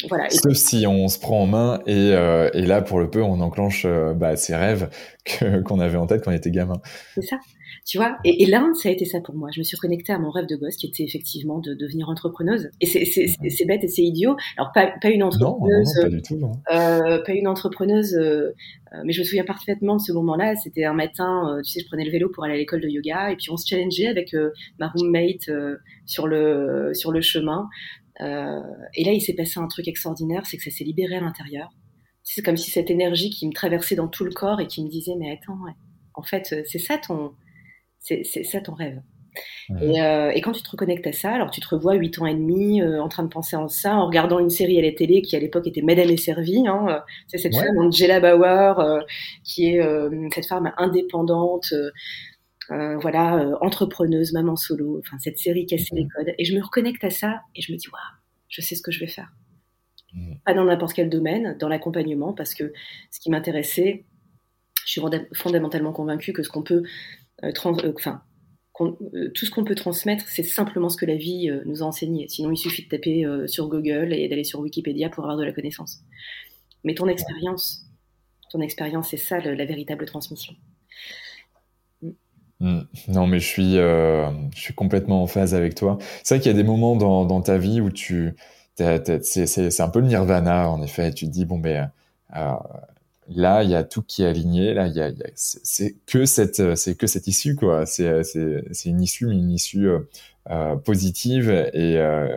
voilà. Sauf si on se prend en main et, euh, et là, pour le peu, on enclenche euh, bah, ces rêves qu'on avait en tête quand on était gamin. C'est ça. Tu vois, et, et l'Inde, ça a été ça pour moi. Je me suis reconnectée à mon rêve de gosse, qui était effectivement de devenir entrepreneuse. Et c'est bête et c'est idiot. Alors pas, pas une entrepreneuse, non, pas du tout. Euh, pas une entrepreneuse, euh, mais je me souviens parfaitement de ce moment-là. C'était un matin, euh, tu sais, je prenais le vélo pour aller à l'école de yoga, et puis on se challengeait avec euh, ma roommate sur le sur le chemin. et là, il s'est passé un truc extraordinaire, c'est que ça s'est libéré à l'intérieur. C'est comme si cette énergie qui me traversait dans tout le corps et qui me disait, mais attends, en fait, c'est ça ton c'est ça ton rêve. Euh, et, quand tu te reconnectes à ça, alors tu te revois 8 ans et demi euh, en train de penser en ça, en regardant une série à la télé qui à l'époque était Madame et servie. Hein, c'est cette femme Angela Bauer euh, qui est cette femme indépendante, voilà, entrepreneuse, maman solo. Enfin cette série cassait les codes. Et je me reconnecte à ça et je me dis waouh, je sais ce que je vais faire. Pas dans n'importe quel domaine, dans l'accompagnement, parce que ce qui m'intéressait, je suis fondamentalement convaincue que ce qu'on peut euh, euh, enfin, euh, tout ce qu'on peut transmettre, c'est simplement ce que la vie nous a enseigné. Sinon, il suffit de taper sur Google et d'aller sur Wikipédia pour avoir de la connaissance. Mais ton expérience, ton expérience, c'est ça la véritable transmission. Mm. Mm. Non, mais je suis, je suis complètement en phase avec toi. C'est vrai qu'il y a des moments dans, ta vie où tu, c'est un peu le nirvana en effet. tu te dis bon ben, là il y a tout qui est aligné là il y a, c'est que cette c'est que cette issue quoi. C'est c'est c'est une issue mais une issue euh, euh positive et, euh,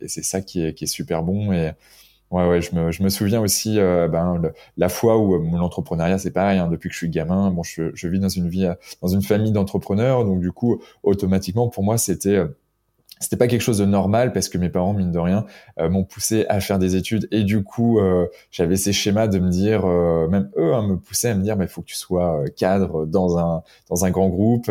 et c'est ça qui est qui est super bon et ouais ouais je me je me souviens aussi euh, ben la fois où l'entrepreneuriat c'est pareil hein, depuis que je suis gamin bon je je vis dans une vie dans une famille d'entrepreneurs donc du coup automatiquement pour moi c'était c'était pas quelque chose de normal parce que mes parents mine de rien euh, m'ont poussé à faire des études et du coup euh, j'avais ces schémas de me dire euh, même eux hein, me poussaient à me dire mais faut que tu sois cadre dans un dans un grand groupe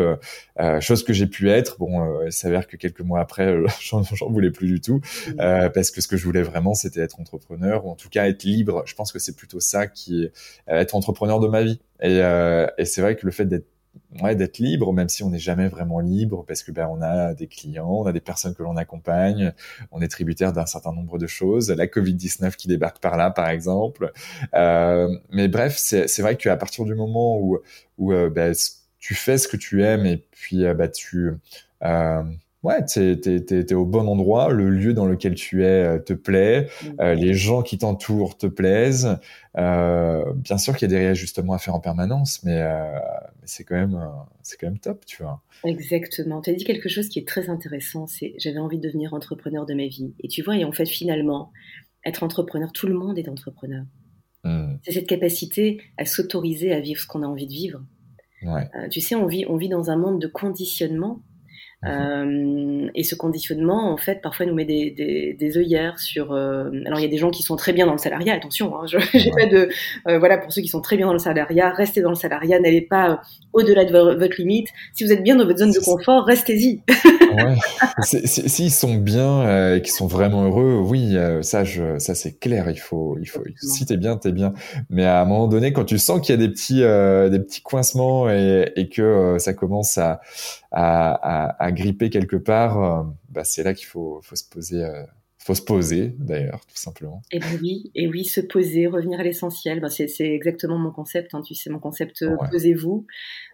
chose que j'ai pu être. Bon il s'avère que quelques mois après j'en voulais plus du tout mmh. parce que ce que je voulais vraiment c'était être entrepreneur ou en tout cas être libre. Je pense que c'est plutôt ça qui est être entrepreneur de ma vie. Et, et c'est vrai que le fait d'être d'être libre, même si on n'est jamais vraiment libre, parce que ben on a des clients, on a des personnes que l'on accompagne, on est tributaire d'un certain nombre de choses, la Covid-19 qui débarque par là, par exemple. Euh, mais bref, c'est vrai qu'à partir du moment où, où euh, ben, tu fais ce que tu aimes et puis euh, bah, tu... Ouais, t'es es, au bon endroit, le lieu dans lequel tu es euh, te plaît, mmh. euh, les gens qui t'entourent te plaisent. Euh, bien sûr qu'il y a des réajustements à faire en permanence, mais, euh, c'est quand même c'est quand même top, tu vois. Exactement. Tu as dit quelque chose qui est très intéressant. C'est j'avais envie de devenir entrepreneur de ma vie. Et tu vois, et en fait finalement, être entrepreneur, tout le monde est entrepreneur. Mmh. C'est cette capacité à s'autoriser à vivre ce qu'on a envie de vivre. tu sais, on vit, on vit dans un monde de conditionnement. Euh, et ce conditionnement, en fait, parfois nous met des, des, des œillères sur. Euh, alors, il y a des gens qui sont très bien dans le salariat. Attention, hein, j'ai pas de. Euh, voilà, pour ceux qui sont très bien dans le salariat, restez dans le salariat. N'allez pas au-delà de votre limite. Si vous êtes bien dans votre zone de confort, restez-y. ouais. S'ils sont bien et qu'ils sont vraiment heureux, oui, ça, je, ça c'est clair. Il faut, il faut. Si t'es bien, t'es bien. Mais à un moment donné, quand tu sens qu'il y a des petits, des petits coincements et, et que ça commence à à, à, gripper quelque part, euh, bah, c'est là qu'il faut, faut se poser. Euh, faut se poser d'ailleurs, tout simplement. Et oui, et oui, se poser, revenir à l'essentiel. Bah, c'est, exactement mon concept. Hein, tu sais, mon concept euh, posez-vous.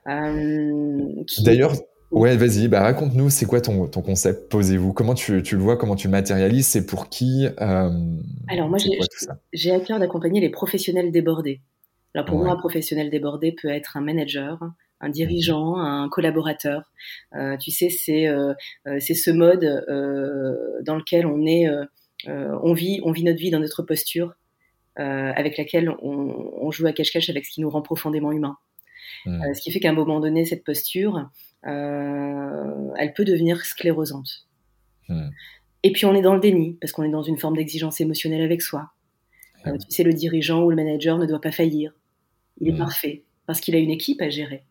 D'ailleurs, ouais, vas-y, bah, raconte-nous, c'est quoi ton, ton concept posez-vous? Comment tu, tu, le vois Comment tu le matérialises? C'est pour qui? Alors moi, j'ai, j'ai à cœur d'accompagner les professionnels débordés. Alors pour moi, un professionnel débordé peut être un manager, un dirigeant, un collaborateur. Euh, tu sais, c'est euh, euh, c'est ce mode dans lequel on est, on vit, on vit notre vie dans notre posture, avec laquelle on, on, joue à cache-cache avec ce qui nous rend profondément humains. Mmh. ce qui fait qu'à un moment donné, cette posture, elle peut devenir sclérosante. Mmh. Et puis on est dans le déni, parce qu'on est dans une forme d'exigence émotionnelle avec soi. tu sais, le dirigeant ou le manager ne doit pas faillir. Il est parfait, parce qu'il a une équipe à gérer.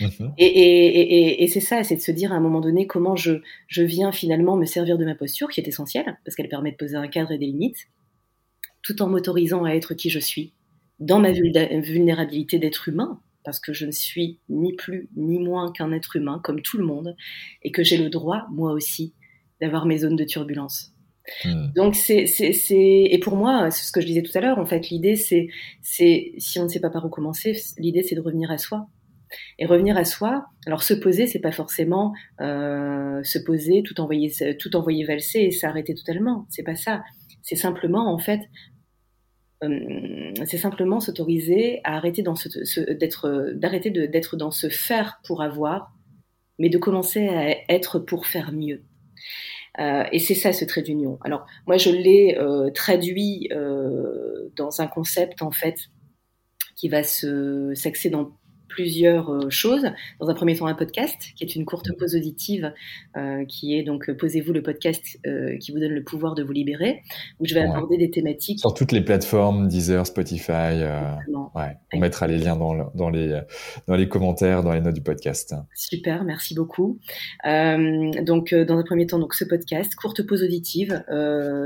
Mhm. Et, c'est ça, c'est de se dire à un moment donné comment je, je viens finalement me servir de ma posture, qui est essentielle, parce qu'elle permet de poser un cadre et des limites, tout en m'autorisant à être qui je suis, dans ma vulnérabilité d'être humain, parce que je ne suis ni plus ni moins qu'un être humain, comme tout le monde, et que j'ai le droit, moi aussi, d'avoir mes zones de turbulence. Hmm. Donc c'est c'est et pour moi c'est ce que je disais tout à l'heure en fait l'idée c'est c'est si on ne sait pas par où commencer l'idée c'est de revenir à soi et revenir à soi. Alors se poser, c'est pas forcément euh, se poser, tout envoyer, tout envoyer valser et s'arrêter totalement. C'est pas ça. C'est simplement en fait, euh, c'est simplement s'autoriser à arrêter d'être, d'arrêter d'être dans ce faire pour avoir, mais de commencer à être pour faire mieux. Euh, et c'est ça ce trait d'union. Alors moi je l'ai traduit dans un concept en fait qui va se s'axer dans plusieurs euh, choses. Dans un premier temps, un podcast, qui est une courte pause auditive, euh, qui est donc euh, Posez-vous le podcast qui vous donne le pouvoir de vous libérer, où je vais aborder des thématiques. Sur toutes les plateformes, Deezer, Spotify. ouais. On mettra les liens dans, dans, les, dans les commentaires, dans les notes du podcast. Super, merci beaucoup. donc, dans un premier temps, donc ce podcast, courte pause auditive,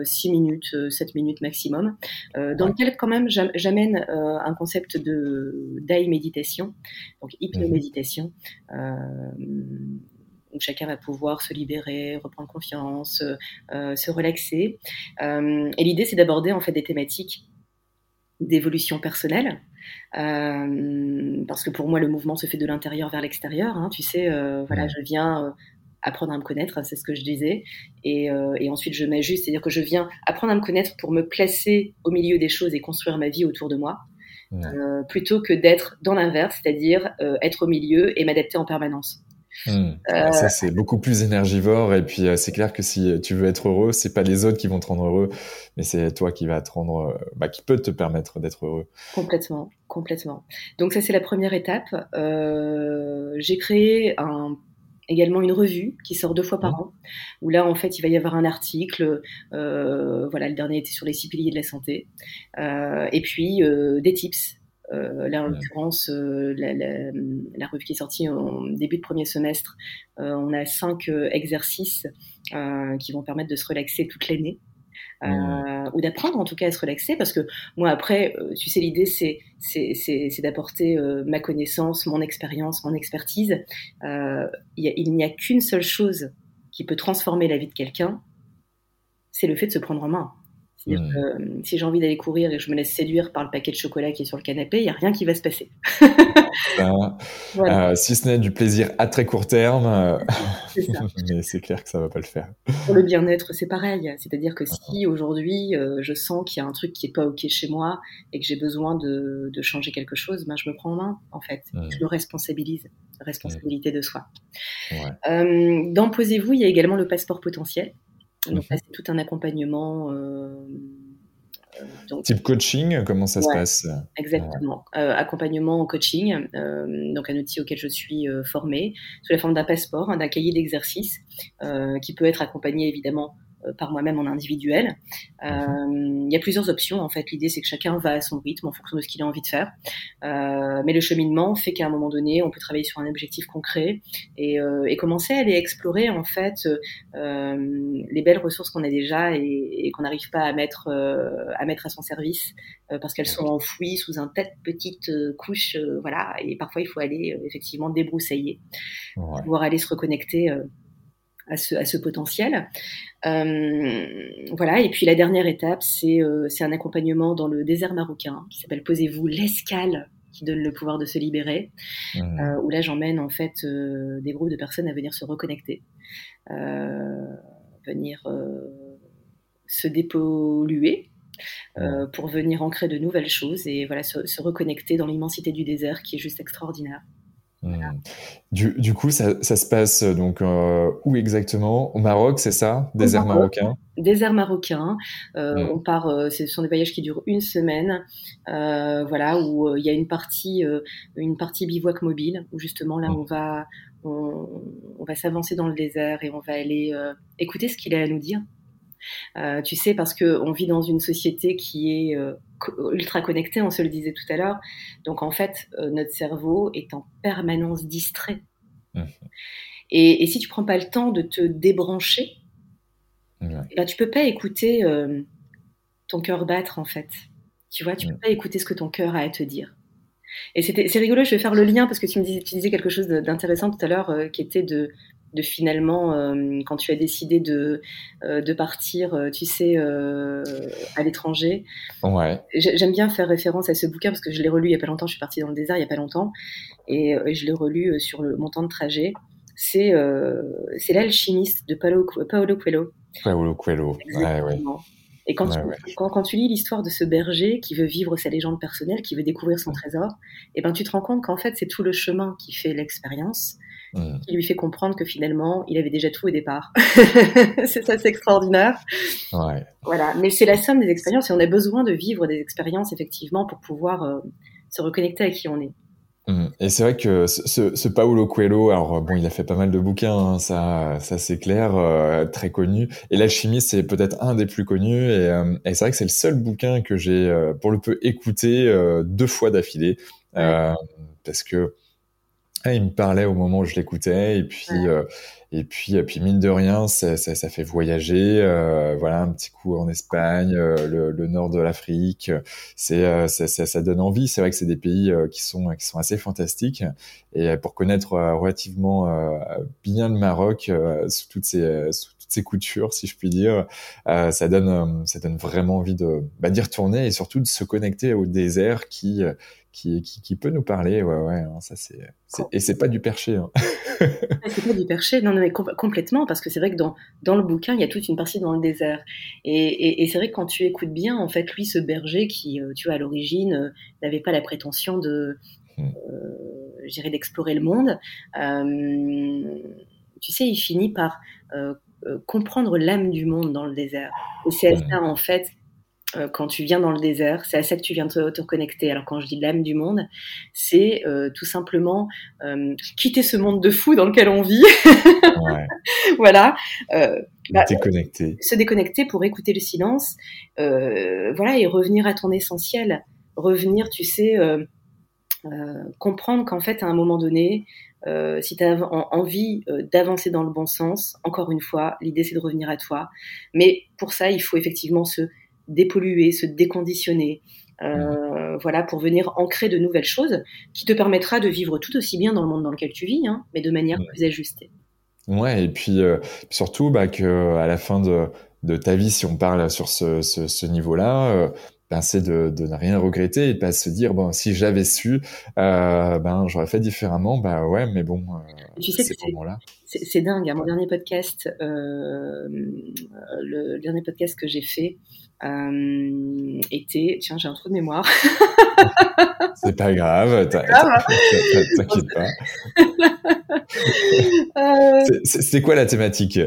6 minutes, 7 minutes maximum, dans lequel quand même j'amène un concept de d'aïe méditation donc hypnoméditation. Euh, où chacun va pouvoir se libérer, reprendre confiance, euh, se relaxer. Euh, et l'idée, c'est d'aborder en fait des thématiques d'évolution personnelle, parce que pour moi, le mouvement se fait de l'intérieur vers l'extérieur. Hein, tu sais, voilà, je viens apprendre à me connaître, hein, c'est ce que je disais, et, et ensuite je m'ajuste, c'est-à-dire que je viens apprendre à me connaître pour me placer au milieu des choses et construire ma vie autour de moi. Euh, plutôt que d'être dans l'inverse, c'est-à-dire euh, être au milieu et m'adapter en permanence. Hmm. Euh, ça c'est beaucoup plus énergivore et puis c'est clair que si tu veux être heureux, c'est pas les autres qui vont te rendre heureux, mais c'est toi qui va te rendre, bah, qui peut te permettre d'être heureux. Complètement, complètement. Donc ça c'est la première étape. J'ai créé un également une revue qui sort deux fois par an, où là, en fait, il va y avoir un article. Euh, voilà, le dernier était sur les six piliers de la santé. Euh, et puis, euh, des tips. là, en l'occurrence, la, la, revue qui est sortie en début de premier semestre, on a cinq exercices qui vont permettre de se relaxer toute l'année. Euh, ou d'apprendre en tout cas à se relaxer parce que moi après euh, tu sais l'idée c'est c'est d'apporter euh, ma connaissance mon expérience mon expertise. Il n'y a qu'une seule chose qui peut transformer la vie de quelqu'un c'est le fait de se prendre en main euh, si j'ai envie d'aller courir et que je me laisse séduire par le paquet de chocolat qui est sur le canapé, il n'y a rien qui va se passer. Ben, euh, si ce n'est du plaisir à très court terme, euh, mais c'est clair que ça ne va pas le faire. Pour le bien-être, c'est pareil. C'est-à-dire que si aujourd'hui je sens qu'il y a un truc qui n'est pas OK chez moi et que j'ai besoin de, changer quelque chose, ben, je me prends en main, en fait. Je le responsabilise. Responsabilité de soi. dans Posez-vous, il y a également le passeport potentiel. Donc, mhm. c'est tout un accompagnement euh, donc, Type coaching, comment ça se passe? Exactement. accompagnement en coaching, donc un outil auquel je suis formée, sous la forme d'un passeport, hein, d'un cahier d'exercice, qui peut être accompagné évidemment euh, par moi-même en individuel. Euh, il y a plusieurs options en fait. L'idée c'est que chacun va à son rythme en fonction de ce qu'il a envie de faire. Euh, mais le cheminement fait qu'à un moment donné, on peut travailler sur un objectif concret et, et commencer à aller explorer en fait les belles ressources qu'on a déjà et, qu'on n'arrive pas à mettre à mettre à son service parce qu'elles sont enfouies sous un tas de petites couches. voilà. Et parfois il faut aller effectivement débroussailler, ouais. pouvoir aller se reconnecter à ce, à ce potentiel. Euh, voilà, et puis la dernière étape, c'est euh, un accompagnement dans le désert marocain qui s'appelle Posez-vous l'escale qui donne le pouvoir de se libérer, mmh. euh, où là j'emmène en fait euh, des groupes de personnes à venir se reconnecter, euh, venir se dépolluer, pour venir ancrer de nouvelles choses et voilà se, se reconnecter dans l'immensité du désert qui est juste extraordinaire. Du, du, coup, ça, ça, se passe euh, donc euh, où exactement? Au Maroc, c'est ça? Désert marocain? Désert marocain. Euh, hmm. On part. Euh, ce sont des voyages qui durent une semaine. Euh, voilà, où il y a une partie, une partie bivouac mobile, où justement là, hmm. on va, on, on va s'avancer dans le désert et on va aller écouter ce qu'il a à nous dire. Euh, tu sais, parce qu'on vit dans une société qui est euh, ultra connectée, on se le disait tout à l'heure. Donc en fait, euh, notre cerveau est en permanence distrait. Mmh. Et, si tu prends pas le temps de te débrancher. Eh ben, tu peux pas écouter ton cœur battre en fait. Tu vois, tu peux mmh. pas écouter ce que ton cœur a à te dire. Et c'est rigolo, je vais faire le lien parce que tu me disais, tu disais quelque chose d'intéressant tout à l'heure qui était de de finalement, euh, quand tu as décidé de, euh, de partir, euh, tu sais, à l'étranger. Ouais. J'aime bien faire référence à ce bouquin parce que je l'ai relu il y a pas longtemps. Je suis partie dans le désert il y a pas longtemps et, je l'ai relu sur le, mon temps de trajet. C'est c'est l'alchimiste de Paolo, Paolo Coelho. Paolo Coelho. Ouais, ouais. Et quand, tu, quand, quand, tu lis l'histoire de ce berger qui veut vivre sa légende personnelle, qui veut découvrir son trésor, et ben tu te rends compte qu'en fait c'est tout le chemin qui fait l'expérience, mmh. qui lui fait comprendre que finalement il avait déjà tout au départ. c'est ça, c'est extraordinaire. Ouais. Voilà, mais c'est la somme des expériences et on a besoin de vivre des expériences effectivement pour pouvoir euh, se reconnecter à qui on est. Mmh. Et c'est vrai que ce, ce Paulo Coelho, alors bon, il a fait pas mal de bouquins, hein, ça, ça c'est clair, euh, très connu. Et l'alchimie, c'est peut-être un des plus connus. Et, euh, et c'est vrai que c'est le seul bouquin que j'ai, euh, pour le peu, écouté deux fois d'affilée, parce que ah, il me parlait au moment où je l'écoutais, et puis et puis, puis mine de rien, ça, ça, ça fait voyager. Euh, voilà, un petit coup en Espagne, euh, le, le, nord de l'Afrique. C'est, euh, ça, ça, donne envie. C'est vrai que c'est des pays qui sont qui sont assez fantastiques. Et pour connaître relativement bien le Maroc sous toutes ses sous ses coutures, si je puis dire, ça donne ça donne vraiment envie de bah, d'y retourner et surtout de se connecter au désert qui qui, qui, qui, peut nous parler. Ouais, ouais, hein, ça c'est, et c'est pas du perché. Hein. c'est pas du perché, non, non mais complètement, parce que c'est vrai que dans, dans le bouquin, il y a toute une partie dans le désert. Et, et, et c'est vrai que quand tu écoutes bien, en fait, lui, ce berger qui, euh, tu vois, à l'origine, euh, n'avait pas la prétention de, hmm. euh, je dirais, d'explorer le monde, euh, tu sais, il finit par euh, comprendre l'âme du monde dans le désert. Et c'est hmm. ça, en fait, euh, quand tu viens dans le désert, c'est à ça que tu viens te, te reconnecter. Alors quand je dis l'âme du monde, c'est euh, tout simplement euh, quitter ce monde de fou dans lequel on vit. ouais. voilà. Bah, déconnecter. Se déconnecter pour écouter le silence. voilà et revenir à ton essentiel. Revenir, tu sais, comprendre qu'en fait à un moment donné, euh, si tu as envie d'avancer dans le bon sens, encore une fois, l'idée c'est de revenir à toi. Mais pour ça, il faut effectivement se dépolluer, se déconditionner, euh, voilà, pour venir ancrer de nouvelles choses qui te permettra de vivre tout aussi bien dans le monde dans lequel tu vis, hein, mais de manière plus ajustée. Ouais, et puis euh, surtout bah, que à la fin de, de, ta vie, si on parle sur ce, ce, ce niveau-là, euh, ben, c'est de, de, ne rien regretter et de pas se dire bon si j'avais su euh, ben j'aurais fait différemment. Bah ouais mais bon euh, tu sais là c'est dingue hein, mon dernier podcast euh, le dernier podcast que j'ai fait euh, était tiens j'ai un trou de mémoire c'est pas grave t'inquiète pas euh... c'est quoi la thématique?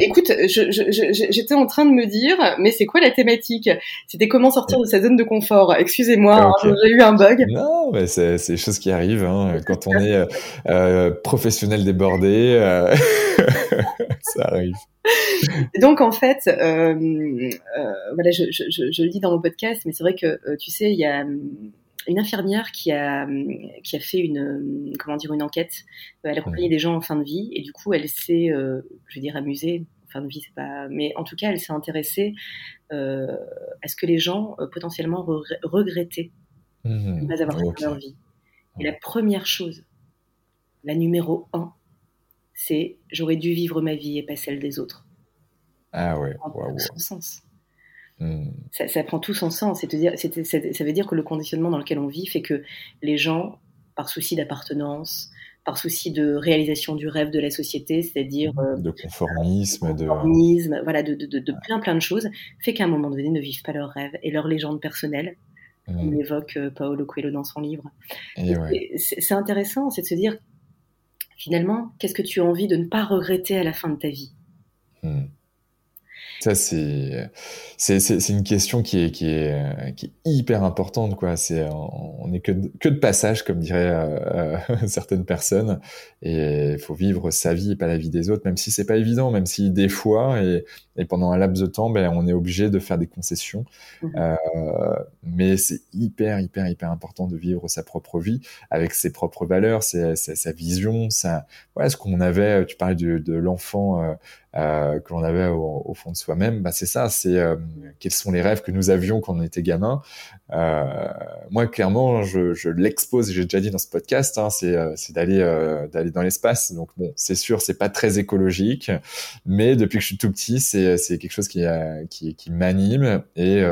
Écoute j'étais en train de me dire mais c'est quoi la thématique? C'était comment sortir de sa zone de confort. Excusez-moi, hein, j'ai eu un bug. Non, mais c'est des choses qui arrivent hein. quand on est euh, euh, professionnel débordé. Euh, ça arrive. Donc en fait, voilà, je, je, le dis dans mon podcast, mais c'est vrai que tu sais, il y a une infirmière qui a qui a fait une comment dire une enquête. Elle a accompagné des gens en fin de vie et du coup, elle s'est, je veux dire, amusée fin de vie, c'est pas. Mais en tout cas, elle s'est intéressée euh, à ce que les gens euh, potentiellement regrettaient mmh. de ne pas avoir fait leur vie. Et la première chose, la numéro un, c'est j'aurais dû vivre ma vie et pas celle des autres. Ah ouais, ça prend tout son sens. Mmh. Ça, prend tout son sens. C'est-à-dire, ça veut dire que le conditionnement dans lequel on vit fait que les gens, par souci d'appartenance, par souci de réalisation du rêve de la société, c'est-à-dire euh, de conformisme, de conformisme, voilà, de, de, de, plein plein de choses, fait qu'à un moment donné ne vivent pas leur rêve et leur légende personnelle. Mmh. Il évoque euh, Paolo Coelho dans son livre. C'est intéressant, c'est de se dire finalement, qu'est-ce que tu as envie de ne pas regretter à la fin de ta vie? Mmh. Ça, c'est, c'est, c'est, une question qui est, qui est, qui est hyper importante, quoi. C'est, on n'est que, de, que de passage, comme diraient euh, certaines personnes. Et il faut vivre sa vie et pas la vie des autres, même si c'est pas évident, même si des fois, et, et pendant un laps de temps, ben, on est obligé de faire des concessions. Mmh. Euh, mais c'est hyper, hyper, hyper important de vivre sa propre vie avec ses propres valeurs, sa, sa vision, sa, voilà, ce qu'on avait, tu parlais de, de l'enfant, euh, que l'on avait au, au, fond de soi-même, bah c'est ça, c'est euh, quels sont les rêves que nous avions quand on était gamin. Euh, moi, clairement, je, l'expose, j'ai déjà dit dans ce podcast, hein, c'est euh, d'aller euh, d'aller dans l'espace. Donc bon, c'est sûr, c'est pas très écologique, mais depuis que je suis tout petit, c'est c'est quelque chose qui qui, m'anime et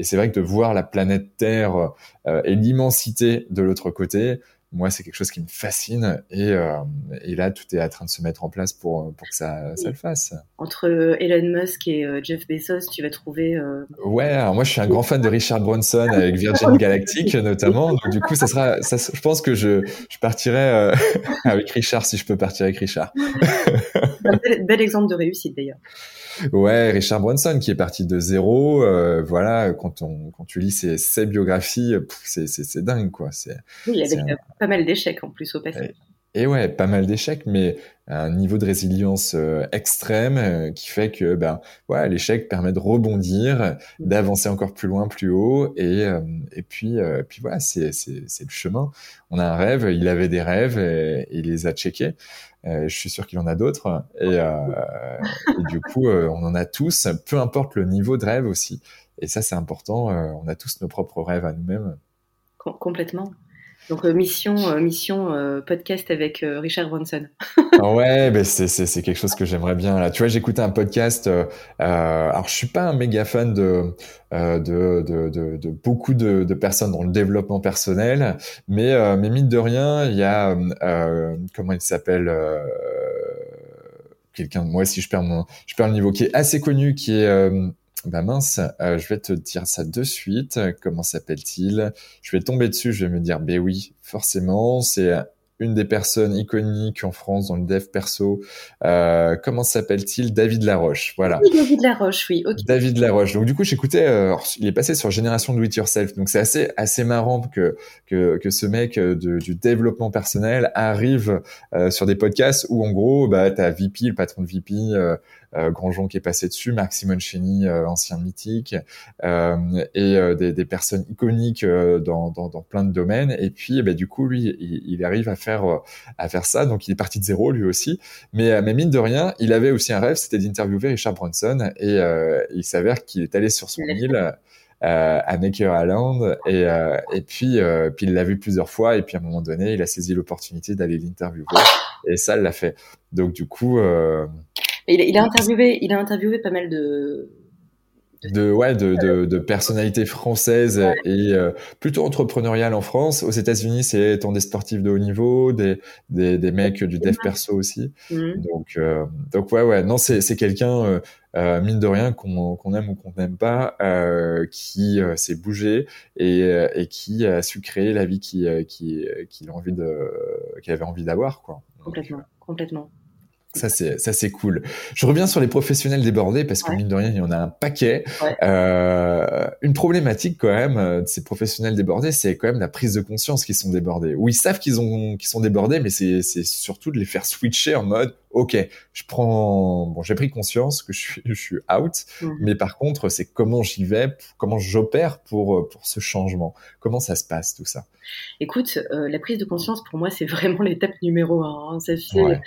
c'est vrai que de voir la planète Terre et l'immensité de l'autre côté, moi, c'est quelque chose qui me fascine et, euh, et, là, tout est en train de se mettre en place pour, pour que ça, ça le fasse. Entre euh, Elon Musk et euh, Jeff Bezos, tu vas trouver. Ouais, alors moi, je suis un grand fan de Richard Branson avec Virgin Galactic notamment. Donc, du coup, ça sera, ça, je pense que je, je partirai avec Richard si je peux partir avec Richard. un bel exemple de réussite d'ailleurs. Ouais, Richard Branson qui est parti de zéro. Euh, voilà, quand on quand tu lis ses, ses biographies, c'est c'est dingue quoi. C'est oui, avec pas mal d'échecs en plus au passé. Et, ouais, pas mal d'échecs, mais un niveau de résilience euh, extrême euh, qui fait que ben ouais, l'échec permet de rebondir, mm. d'avancer encore plus loin, plus haut, et et puis puis voilà, c'est le chemin. On a un rêve, il avait des rêves et, et il les a checkés. Euh, je suis sûr qu'il en a d'autres. Et, euh, et, du coup, euh, on en a tous, peu importe le niveau de rêve aussi. Et ça, c'est important. on a tous nos propres rêves à nous-mêmes. Complètement. Donc mission, mission podcast avec Richard Branson. ouais, ben c'est quelque chose que j'aimerais bien. Tu vois, j'écoutais un podcast. alors, je suis pas un méga fan de de, de, de, de, beaucoup de, de, personnes dans le développement personnel, mais mais mine de rien, il y a comment il s'appelle quelqu'un. Moi, si je perds mon, je perds le niveau, qui est assez connu, qui est bah mince, euh, je vais te dire ça de suite. Comment s'appelle-t-il? Je vais tomber dessus, je vais me dire, ben oui, forcément, c'est une des personnes iconiques en France dans le dev perso. Euh, comment s'appelle-t-il? David Laroche. Voilà. Oui, David Laroche, oui. David Laroche. Donc du coup, j'écoutais. Euh, il est passé sur Génération Do It Yourself. Donc c'est assez assez marrant que que que ce mec euh, de, du développement personnel arrive euh, sur des podcasts où en gros, bah t'as VP, le patron de VP. Euh, Grandjean qui est passé dessus, Marc Simoncini, euh, ancien mythique, euh, et des, personnes iconiques dans, plein de domaines. Et puis, bah, du coup, lui, il, arrive à faire à ça. Donc, il est parti de zéro lui aussi. Mais, mais mine de rien, il avait aussi un rêve, c'était d'interviewer Richard Branson. Et il s'avère qu'il est allé sur son île. À Maker Island et, puis puis il l'a vu plusieurs fois et puis à un moment donné il a saisi l'opportunité d'aller l'interviewer et ça l'a fait donc du coup il, il, a interviewé, il a interviewé pas mal de, de ouais de, de, de personnalité française et euh, plutôt entrepreneuriale en France. Aux États-Unis, c'est tant des sportifs de haut niveau, des des, des mecs du dev perso aussi. Mhm. Donc euh, donc ouais ouais non c'est quelqu'un euh, euh mine de rien qu'on qu'on aime ou qu'on n'aime pas qui s'est bougé et et qui a su créer la vie qui qui qu'il a envie de qu'il avait envie d'avoir. Complètement complètement. Ça c'est ça c'est cool. Je reviens sur les professionnels débordés parce que mine de rien il y en a un paquet. Euh, une problématique quand même euh, de ces professionnels débordés, c'est quand même la prise de conscience qu'ils sont débordés. Ou ils savent qu'ils ont qu'ils sont débordés, mais c'est c'est surtout de les faire switcher en mode ok, je prends, bon, j'ai pris conscience que je suis, je suis out, mmh. mais par contre, c'est comment j'y vais, comment j'opère pour euh, pour ce changement. Comment ça se passe tout ça? Écoute, euh, la prise de conscience pour moi, c'est vraiment l'étape numéro un. Hein. C'est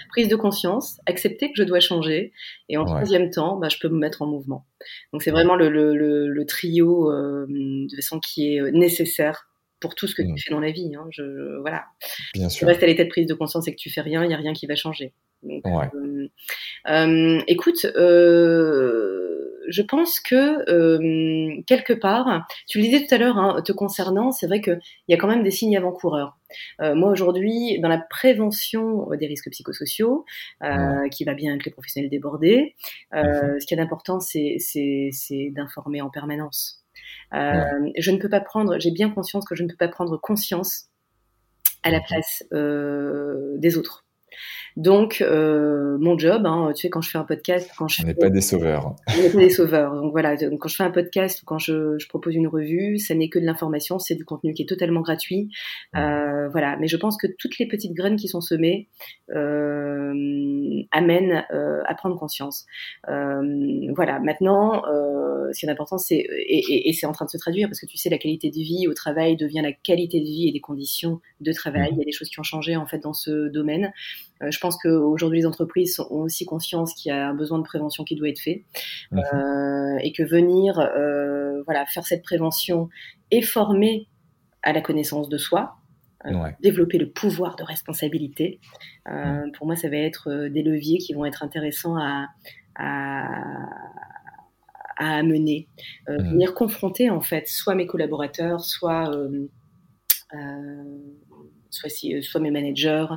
prise de conscience, accepter que je dois changer, et en troisième temps, bah, je peux me mettre en mouvement. Donc c'est vraiment le, le, le, trio euh, de façon qui est nécessaire pour tout ce que tu mmh. fais dans la vie. Hein. Je, voilà. Bien sûr. Tu restes à l'état de prise de conscience et que tu fais rien, il n'y a rien qui va changer. Euh, euh, écoute, euh, je pense que quelque part, tu le disais tout à l'heure, hein, te concernant, c'est vrai qu'il y a quand même des signes avant-coureurs. moi aujourd'hui, dans la prévention des risques psychosociaux, qui va bien avec les professionnels débordés, ce qui est important, c'est d'informer en permanence. Je ne peux pas prendre, j'ai bien conscience que je ne peux pas prendre conscience à la place des autres. Donc, euh, mon job, hein, tu sais, quand je fais un podcast, quand je on n'est pas des sauveurs. On n'est pas des sauveurs. Donc voilà, quand je fais un podcast ou quand je, je propose une revue, ça n'est que de l'information, c'est du contenu qui est totalement gratuit. Euh, voilà, mais je pense que toutes les petites graines qui sont semées euh, amènent euh, à prendre conscience. Euh, voilà. Maintenant, euh, ce qui est important, c'est et, et, et c'est en train de se traduire parce que tu sais, la qualité de vie au travail devient la qualité de vie et des conditions de travail. Il y a des choses qui ont changé en fait dans ce domaine. Euh, je pense qu'aujourd'hui, les entreprises ont aussi conscience qu'il y a un besoin de prévention qui doit être fait mhm. euh, et que venir euh, voilà, faire cette prévention et former à la connaissance de soi, développer le pouvoir de responsabilité, mhm. pour moi, ça va être des leviers qui vont être intéressants à, à, à amener. Mhm. Venir confronter, en fait, soit mes collaborateurs, soit soit, si, euh, soit mes managers,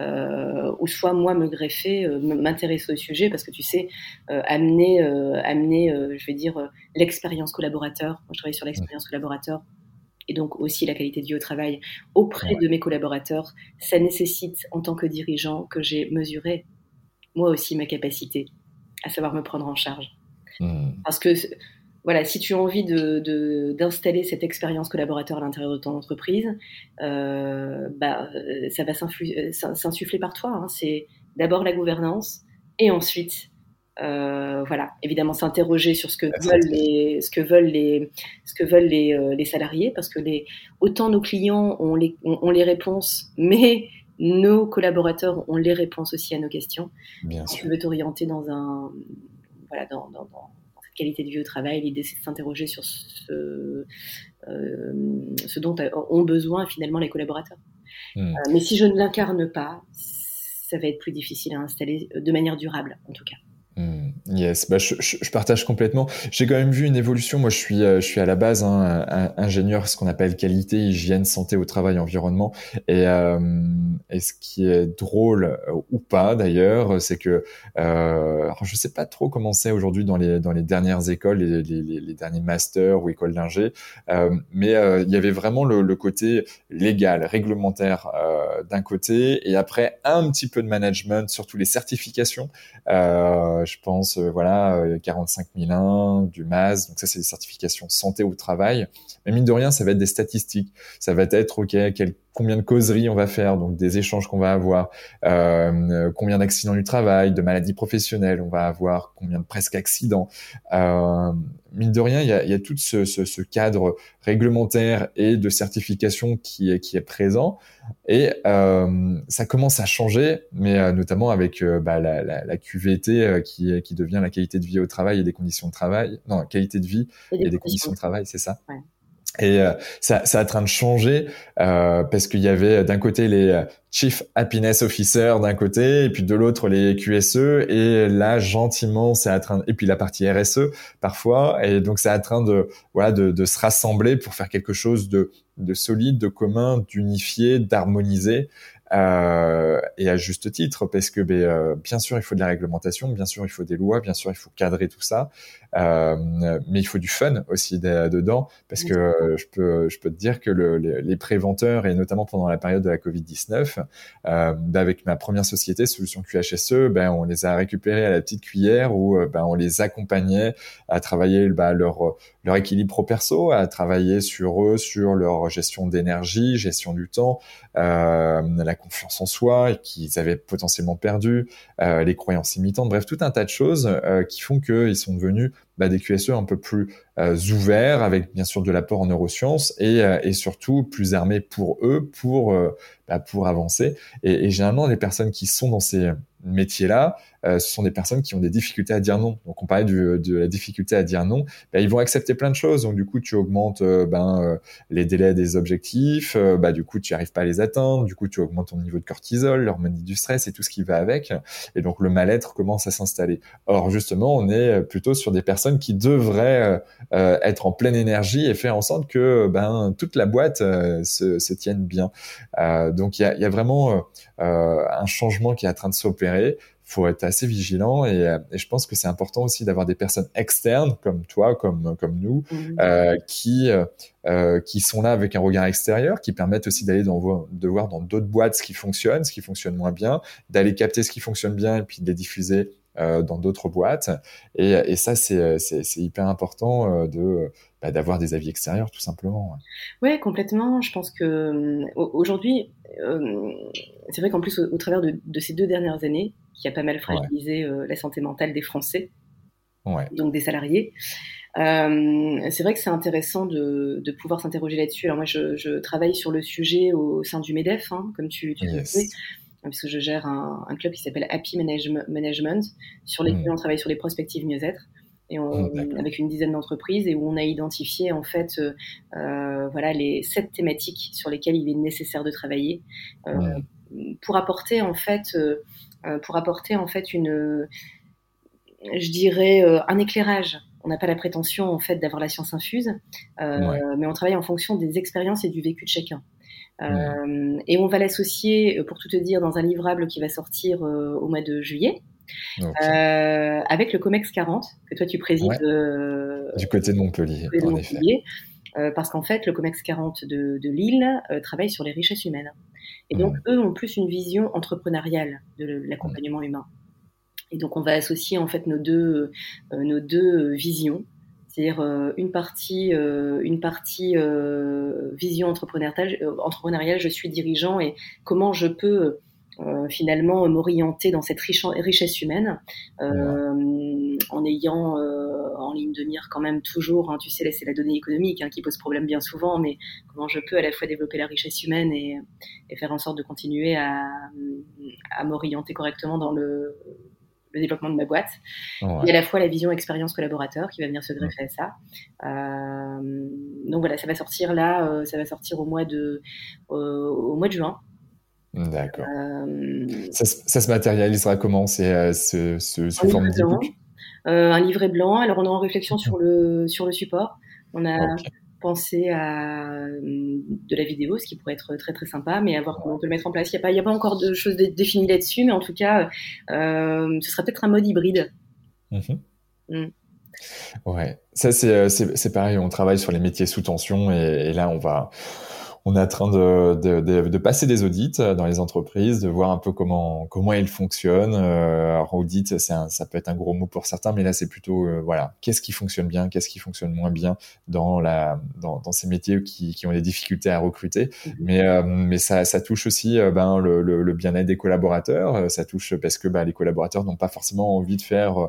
euh, ou soit moi me greffer, euh, m'intéresser au sujet, parce que tu sais, amener, amener je vais dire, l'expérience collaborateur, moi je travaille sur l'expérience collaborateur, et donc aussi la qualité de vie au travail auprès de mes collaborateurs, ça nécessite en tant que dirigeant que j'ai mesuré moi aussi ma capacité à savoir me prendre en charge. Mmh. Parce que voilà, si tu as envie de, d'installer cette expérience collaborateur à l'intérieur de ton entreprise, euh, bah, ça va euh, s'insuffler par toi. Hein. C'est d'abord la gouvernance et ensuite, euh, voilà, évidemment s'interroger sur ce que veulent les, ce que veulent les, ce que veulent les, les salariés, parce que les, autant nos clients ont les, ont, les réponses, mais nos collaborateurs ont les réponses aussi à nos questions. Bien tu veux t'orienter dans un, voilà, dans, dans qualité de vie au travail. L'idée, c'est de s'interroger sur ce, euh, ce, dont ont besoin finalement les collaborateurs. Hmm. Euh, mais si je ne l'incarne pas, ça va être plus difficile à installer de manière durable, en tout cas. Yes, bah, je, je, partage complètement. J'ai quand même vu une évolution. Moi, je suis, euh, je suis à la base hein, ingénieur, ce qu'on appelle qualité, hygiène, santé au travail, environnement. Et, euh, et ce qui est drôle euh, ou pas d'ailleurs, c'est que euh, je sais pas trop comment c'est aujourd'hui dans les dans les dernières écoles, les, les, les derniers masters ou écoles d'ingé, euh, mais euh, il y avait vraiment le, le côté légal, réglementaire d'un côté, et après un petit peu de management, surtout les certifications. Je pense, euh, voilà, 45001, euh, du MAS, donc ça c'est des certifications santé au travail. Mais mine de rien, ça va être des statistiques. Ça va être, ok, quel, combien de causeries on va faire, donc des échanges qu'on va avoir, euh, combien d'accidents du travail, de maladies professionnelles on va avoir, combien de presque accidents. Mine de rien, il y a, il y a tout ce, ce, ce, cadre réglementaire et de certification qui est, qui est présent. Et euh, ça commence à changer, mais euh, notamment avec euh, bah, la, la, la, QVT qui, qui devient la qualité de vie au travail et des conditions de travail. Non, qualité de vie et des, conditions de travail, c'est ça. Ouais. Et euh, ça, ça est en train de changer euh, parce qu'il y avait d'un côté les Chief Happiness Officer d'un côté et puis de l'autre les QSE et là gentiment c'est en train et puis la partie RSE parfois. Et donc c'est en train de voilà de, de, se rassembler pour faire quelque chose de, de solide, de commun, d'unifié, d'harmonisé euh, et à juste titre, parce que ben, euh, bien sûr il faut de la réglementation, bien sûr il faut des lois, bien sûr il faut cadrer tout ça, euh, mais il faut du fun aussi dedans, parce que euh, je peux je peux te dire que le, les, préventeurs et notamment pendant la période de la Covid 19, ben, avec ma première société Solution QHSE, ben on les a récupérés à la petite cuillère où ben on les accompagnait à travailler ben, leur leur équilibre pro perso, à travailler sur eux, sur leur gestion d'énergie, gestion du temps, euh, confiance en soi qu'ils avaient potentiellement perdu, euh, les croyances imitantes, bref, tout un tas de choses euh, qui font qu'ils sont devenus bah, des QSE un peu plus euh, ouverts, avec bien sûr de l'apport en neurosciences et, euh, et surtout plus armés pour eux, pour, bah, pour avancer. Et, généralement, les personnes qui sont dans ces métiers-là, euh, ce sont des personnes qui ont des difficultés à dire non. Donc on parlait du, de la difficulté à dire non, ben, ils vont accepter plein de choses. Donc du coup tu augmentes euh, ben, euh, les délais des objectifs, bah, du coup tu arrives pas à les atteindre, du coup tu augmentes ton niveau de cortisol, l'hormone du stress et tout ce qui va avec. Et donc le mal-être commence à s'installer. Or justement on est plutôt sur des personnes qui devraient être en pleine énergie et faire en sorte que ben toute la boîte se, se, tienne bien. donc il y a, y a, vraiment un changement qui est en train de s'opérer faut être assez vigilant et, euh, et je pense que c'est important aussi d'avoir des personnes externes comme toi, comme comme nous, mmh. euh, qui euh, qui sont là avec un regard extérieur, qui permettent aussi d'aller dans de voir dans d'autres boîtes ce qui fonctionne, ce qui fonctionne moins bien, d'aller capter ce qui fonctionne bien et puis de les diffuser euh, dans d'autres boîtes. Et, et ça c'est c'est hyper important euh, de bah, d'avoir des avis extérieurs tout simplement. Ouais, complètement. Je pense que aujourd'hui, c'est vrai qu'en plus au, travers de, de, ces deux dernières années, qui a pas mal fragilisé euh, la santé mentale des Français, donc des salariés. Euh, c'est vrai que c'est intéressant de, de pouvoir s'interroger là-dessus. Alors moi, je, je, travaille sur le sujet au sein du MEDEF, hein, comme tu, tu yes. sais, puisque je gère un, un club qui s'appelle Happy Management, sur lequel mm. on travaille sur les prospectives mieux-être. Et on, mm, avec une dizaine d'entreprises et où on a identifié en fait euh, euh voilà les sept thématiques sur lesquelles il est nécessaire de travailler euh, pour apporter en fait pour apporter en fait une, je dirais, un éclairage. On n'a pas la prétention en fait d'avoir la science infuse, euh, mais on travaille en fonction des expériences et du vécu de chacun. Euh, et on va l'associer, pour tout te dire, dans un livrable qui va sortir euh, au mois de juillet, okay. euh, avec le COMEX 40, que toi tu présides. Ouais. du côté de Montpellier, côté de Montpellier parce qu'en fait, le COMEX 40 de, de Lille travaille sur les richesses humaines. Et donc, eux ont plus une vision entrepreneuriale de l'accompagnement humain. Et donc, on va associer en fait nos deux, euh, nos deux visions, c'est-à-dire euh, une partie, euh, une partie vision entrepreneuriale, entrepreneuriale, je suis dirigeant et comment je peux euh, finalement m'orienter dans cette richesse humaine euh, en ayant euh, en ligne de mire quand même toujours, hein, tu sais, c'est la donnée économique hein, qui pose problème bien souvent, mais comment je peux à la fois développer la richesse humaine et, et faire en sorte de continuer à, à m'orienter correctement dans le, le, développement de ma boîte. Ouais. Et à la fois la vision expérience collaborateur qui va venir se greffer à ça. Euh, donc voilà, ça va sortir là, euh, ça va sortir au mois de, au mois de juin. D'accord. Euh... Ça, ça, se matérialisera comment C'est ce, ce, sous forme d'e-book? euh, Un livret blanc. Alors on est en réflexion sur le sur le support. On a okay. Pensé à euh, de la vidéo, ce qui pourrait être très très sympa, mais à voir comment on peut le mettre en place. Il n'y a pas il y a pas encore de choses définies là-dessus, mais en tout cas, euh, ce sera peut-être un mode hybride. Mmh. Mmh. Ouais, ça c'est c'est pareil. On travaille sur les métiers sous tension et, et là on va on est en train de, de, de, de, passer des audits euh, dans les entreprises, de voir un peu comment comment ils fonctionnent. Euh, alors audit, c'est ça peut être un gros mot pour certains, mais là c'est plutôt euh, voilà, qu'est-ce qui fonctionne bien, qu'est-ce qui fonctionne moins bien dans la dans, dans ces métiers qui, qui ont des difficultés à recruter. Mm-hmm. Mais euh, mais ça ça touche aussi euh, ben le, le, le bien-être des collaborateurs. Ça touche parce que ben, les collaborateurs n'ont pas forcément envie de faire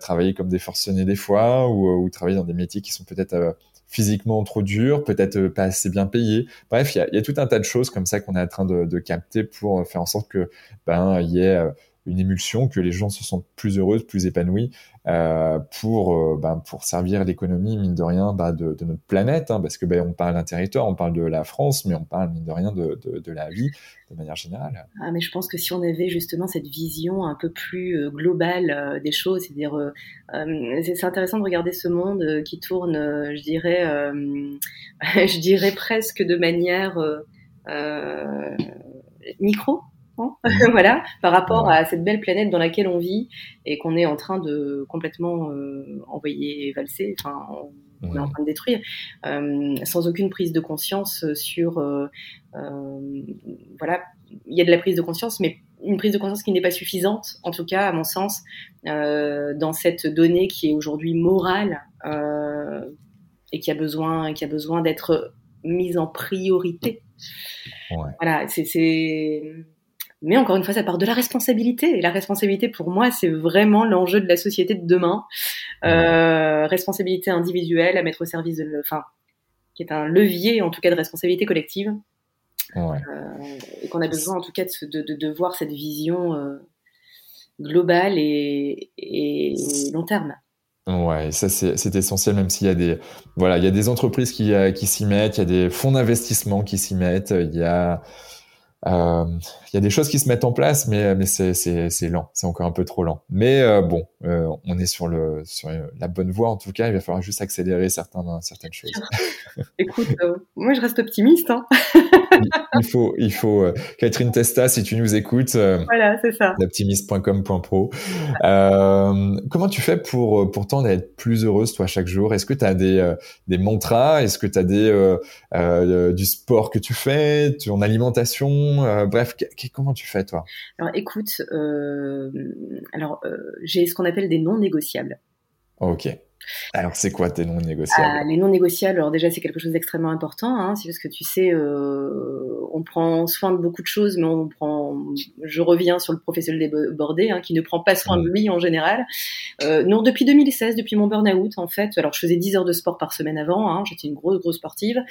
travailler comme des forcenés des fois ou, ou travailler dans des métiers qui sont peut-être physiquement trop dur, peut-être euh, pas assez bien payé. Bref, il y a, tout un tas de choses comme ça qu'on est en train de, capter pour faire en sorte que ben il y ait euh, une émulsion, que les gens se sentent plus heureux, plus épanouis euh, pour euh, ben, pour servir l'économie mine de rien de, de, notre planète, hein, parce que ben, on parle d'un territoire, on parle de la France, mais on parle mine de rien de, de, de la vie de manière générale. Ah, mais je pense que si on avait justement cette vision un peu plus euh, globale des choses, c'est-à-dire c'est intéressant de regarder ce monde qui tourne, je dirais, je dirais presque de manière micro Hein, voilà, par rapport à cette belle planète dans laquelle on vit et qu'on est en train de complètement euh, envoyer valser, enfin, on, est en train de détruire, euh, sans aucune prise de conscience sur, euh, euh, voilà, il y a de la prise de conscience, mais une prise de conscience qui n'est pas suffisante, en tout cas à mon sens, dans cette donnée qui est aujourd'hui morale et qui a besoin, qui a besoin d'être mise en priorité. Ouais. Voilà, c'est mais encore une fois, ça part de la responsabilité. Et la responsabilité, pour moi, c'est vraiment l'enjeu de la société de demain. Euh, responsabilité individuelle à mettre au service de, enfin, qui est un levier, en tout cas, de responsabilité collective. Ouais. Euh, et qu'on a besoin, en tout cas, de, de, de voir cette vision euh, globale et, et, long terme. Ouais, ça c'est essentiel, même s'il y a des voilà, il y a des entreprises qui, qui s'y mettent, il y a des fonds d'investissement qui s'y mettent, il y a il y a des choses qui se mettent en place, mais, mais c'est lent, c'est encore un peu trop lent. Mais euh, bon, euh, on est sur, le, sur la bonne voie en tout cas, il va falloir juste accélérer certains, certaines choses. Écoute, moi je reste optimiste. Hein. il, faut, il faut Catherine Testa, si tu nous écoutes, voilà, c'est ça. L'optimiste.com.pro. comment tu fais pour, pour tendre à être plus heureuse toi chaque jour? Est-ce que tu as des, des mantras? Est-ce que tu as des, du sport que tu fais, ton alimentation? Euh, bref, comment tu fais toi? Alors écoute, euh, alors euh, j'ai ce qu'on appelle des non négociables. Ok. Alors, c'est quoi tes non négociables? ah, Les non négociables, alors déjà, c'est quelque chose d'extrêmement important. Hein, c'est parce que tu sais, euh, on prend soin de beaucoup de choses, mais on prend. Je reviens sur le professionnel débordé, hein, qui ne prend pas soin de lui en général. Euh, non, depuis 2016, depuis mon burn-out, en fait. Alors, je faisais 10 heures de sport par semaine avant. Hein, J'étais une grosse, grosse sportive.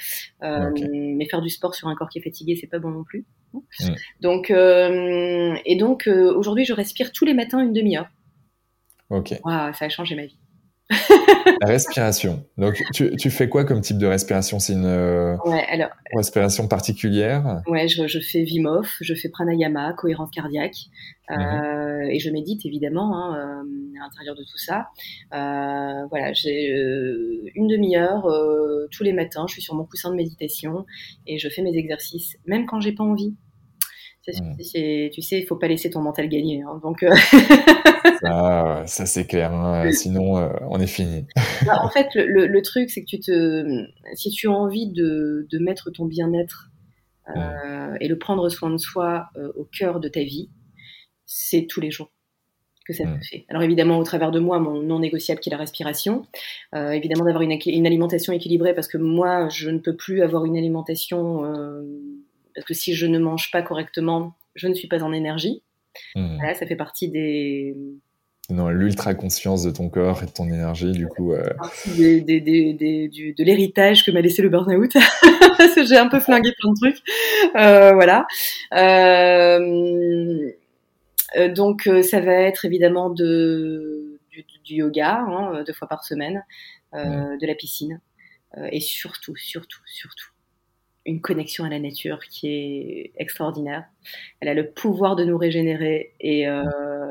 Euh, Mais faire du sport sur un corps qui est fatigué, c'est pas bon non plus. Mm. Donc, et donc, aujourd'hui, je respire tous les matins une demi-heure. Ok. ça a changé ma vie. La respiration. Donc, tu, tu, fais quoi comme type de respiration? C'est une euh, respiration particulière? Ouais, je, je, fais Vimov, je fais pranayama, cohérence cardiaque, euh, mhm. et je médite évidemment hein, euh, à l'intérieur de tout ça. Euh, voilà, j'ai euh, une demi-heure tous les matins. Je suis sur mon coussin de méditation et je fais mes exercices, même quand j'ai pas envie. Mhm. Tu sais, il faut pas laisser ton mental gagner. Hein, donc ça, ça c'est clair. Hein. Sinon, euh, on est fini. Bah, en fait, le, le, truc, c'est que tu te, si tu as envie de, de mettre ton bien-être euh, et le prendre soin de soi euh, au cœur de ta vie, c'est tous les jours que ça te fait. Alors évidemment, au travers de moi, mon non négociable qui est la respiration, euh, évidemment d'avoir une, une, alimentation équilibrée parce que moi, je ne peux plus avoir une alimentation parce que si je ne mange pas correctement, je ne suis pas en énergie. Mmh. Voilà, ça fait partie des, non, l'ultra conscience de ton corps et de ton énergie, du coup. Euh... Des, des, des, du, de l'héritage que m'a laissé le burn-out, parce que j'ai un peu flingué plein de trucs. Euh, voilà. Euh, euh donc, ça va être évidemment de, du, du yoga, hein, deux fois par semaine, de la piscine, et surtout, surtout, surtout, une connexion à la nature qui est extraordinaire. Elle a le pouvoir de nous régénérer et, euh,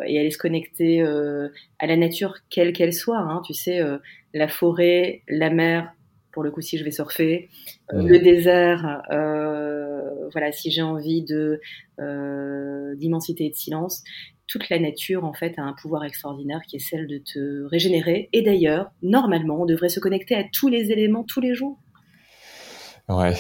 et aller se connecter euh, à la nature quelle qu'elle soit. Hein. Tu sais, euh, la forêt, la mer, pour le coup si je vais surfer, le désert, voilà, si j'ai envie de d'immensité et de silence. Toute la nature, en fait, a un pouvoir extraordinaire qui est celle de te régénérer. Et d'ailleurs, normalement, on devrait se connecter à tous les éléments tous les jours. Ouais,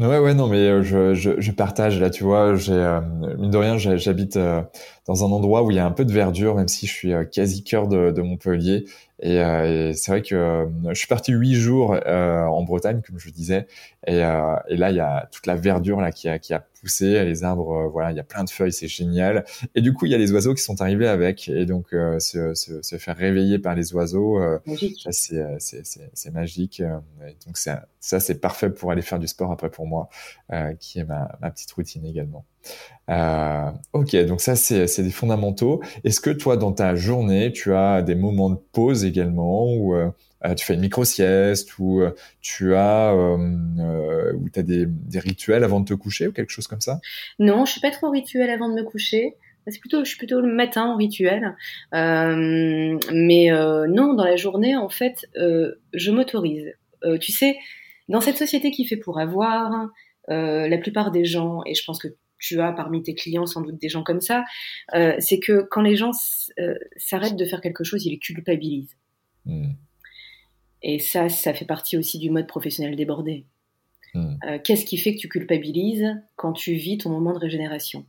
Ouais, ouais, non, mais euh, je, je, je partage là, tu vois, j'ai euh, mine de rien, j'habite euh, dans un endroit où il y a un peu de verdure, même si je suis quasi cœur de, de Montpellier, et, et c'est vrai que je suis parti huit jours en Bretagne, comme je disais, et, et, là il y a toute la verdure là qui a, qui a poussé, les arbres, voilà, il y a plein de feuilles, c'est génial, et du coup il y a les oiseaux qui sont arrivés avec, et donc se, se, se, faire réveiller par les oiseaux, c'est magique, et donc ça, ça c'est parfait pour aller faire du sport après pour moi, euh, qui est ma, ma, petite routine également. Euh, ok, donc ça c'est des fondamentaux. Est-ce que toi dans ta journée tu as des moments de pause également ou euh, euh, tu fais une micro sieste ou tu as ou as des, des, rituels avant de te coucher ou quelque chose comme ça? Non, je suis pas trop rituel avant de me coucher. C'est plutôt, je suis plutôt le matin en rituel. mais non, dans la journée en fait, je m'autorise. tu sais, dans cette société qui fait pour avoir, la plupart des gens, et je pense que tu as parmi tes clients sans doute des gens comme ça, euh, c'est que quand les gens euh, s'arrêtent de faire quelque chose, ils culpabilisent. Hmm. Et ça, ça fait partie aussi du mode professionnel débordé. Hmm. Euh, qu'est-ce qui fait que tu culpabilises quand tu vis ton moment de régénération?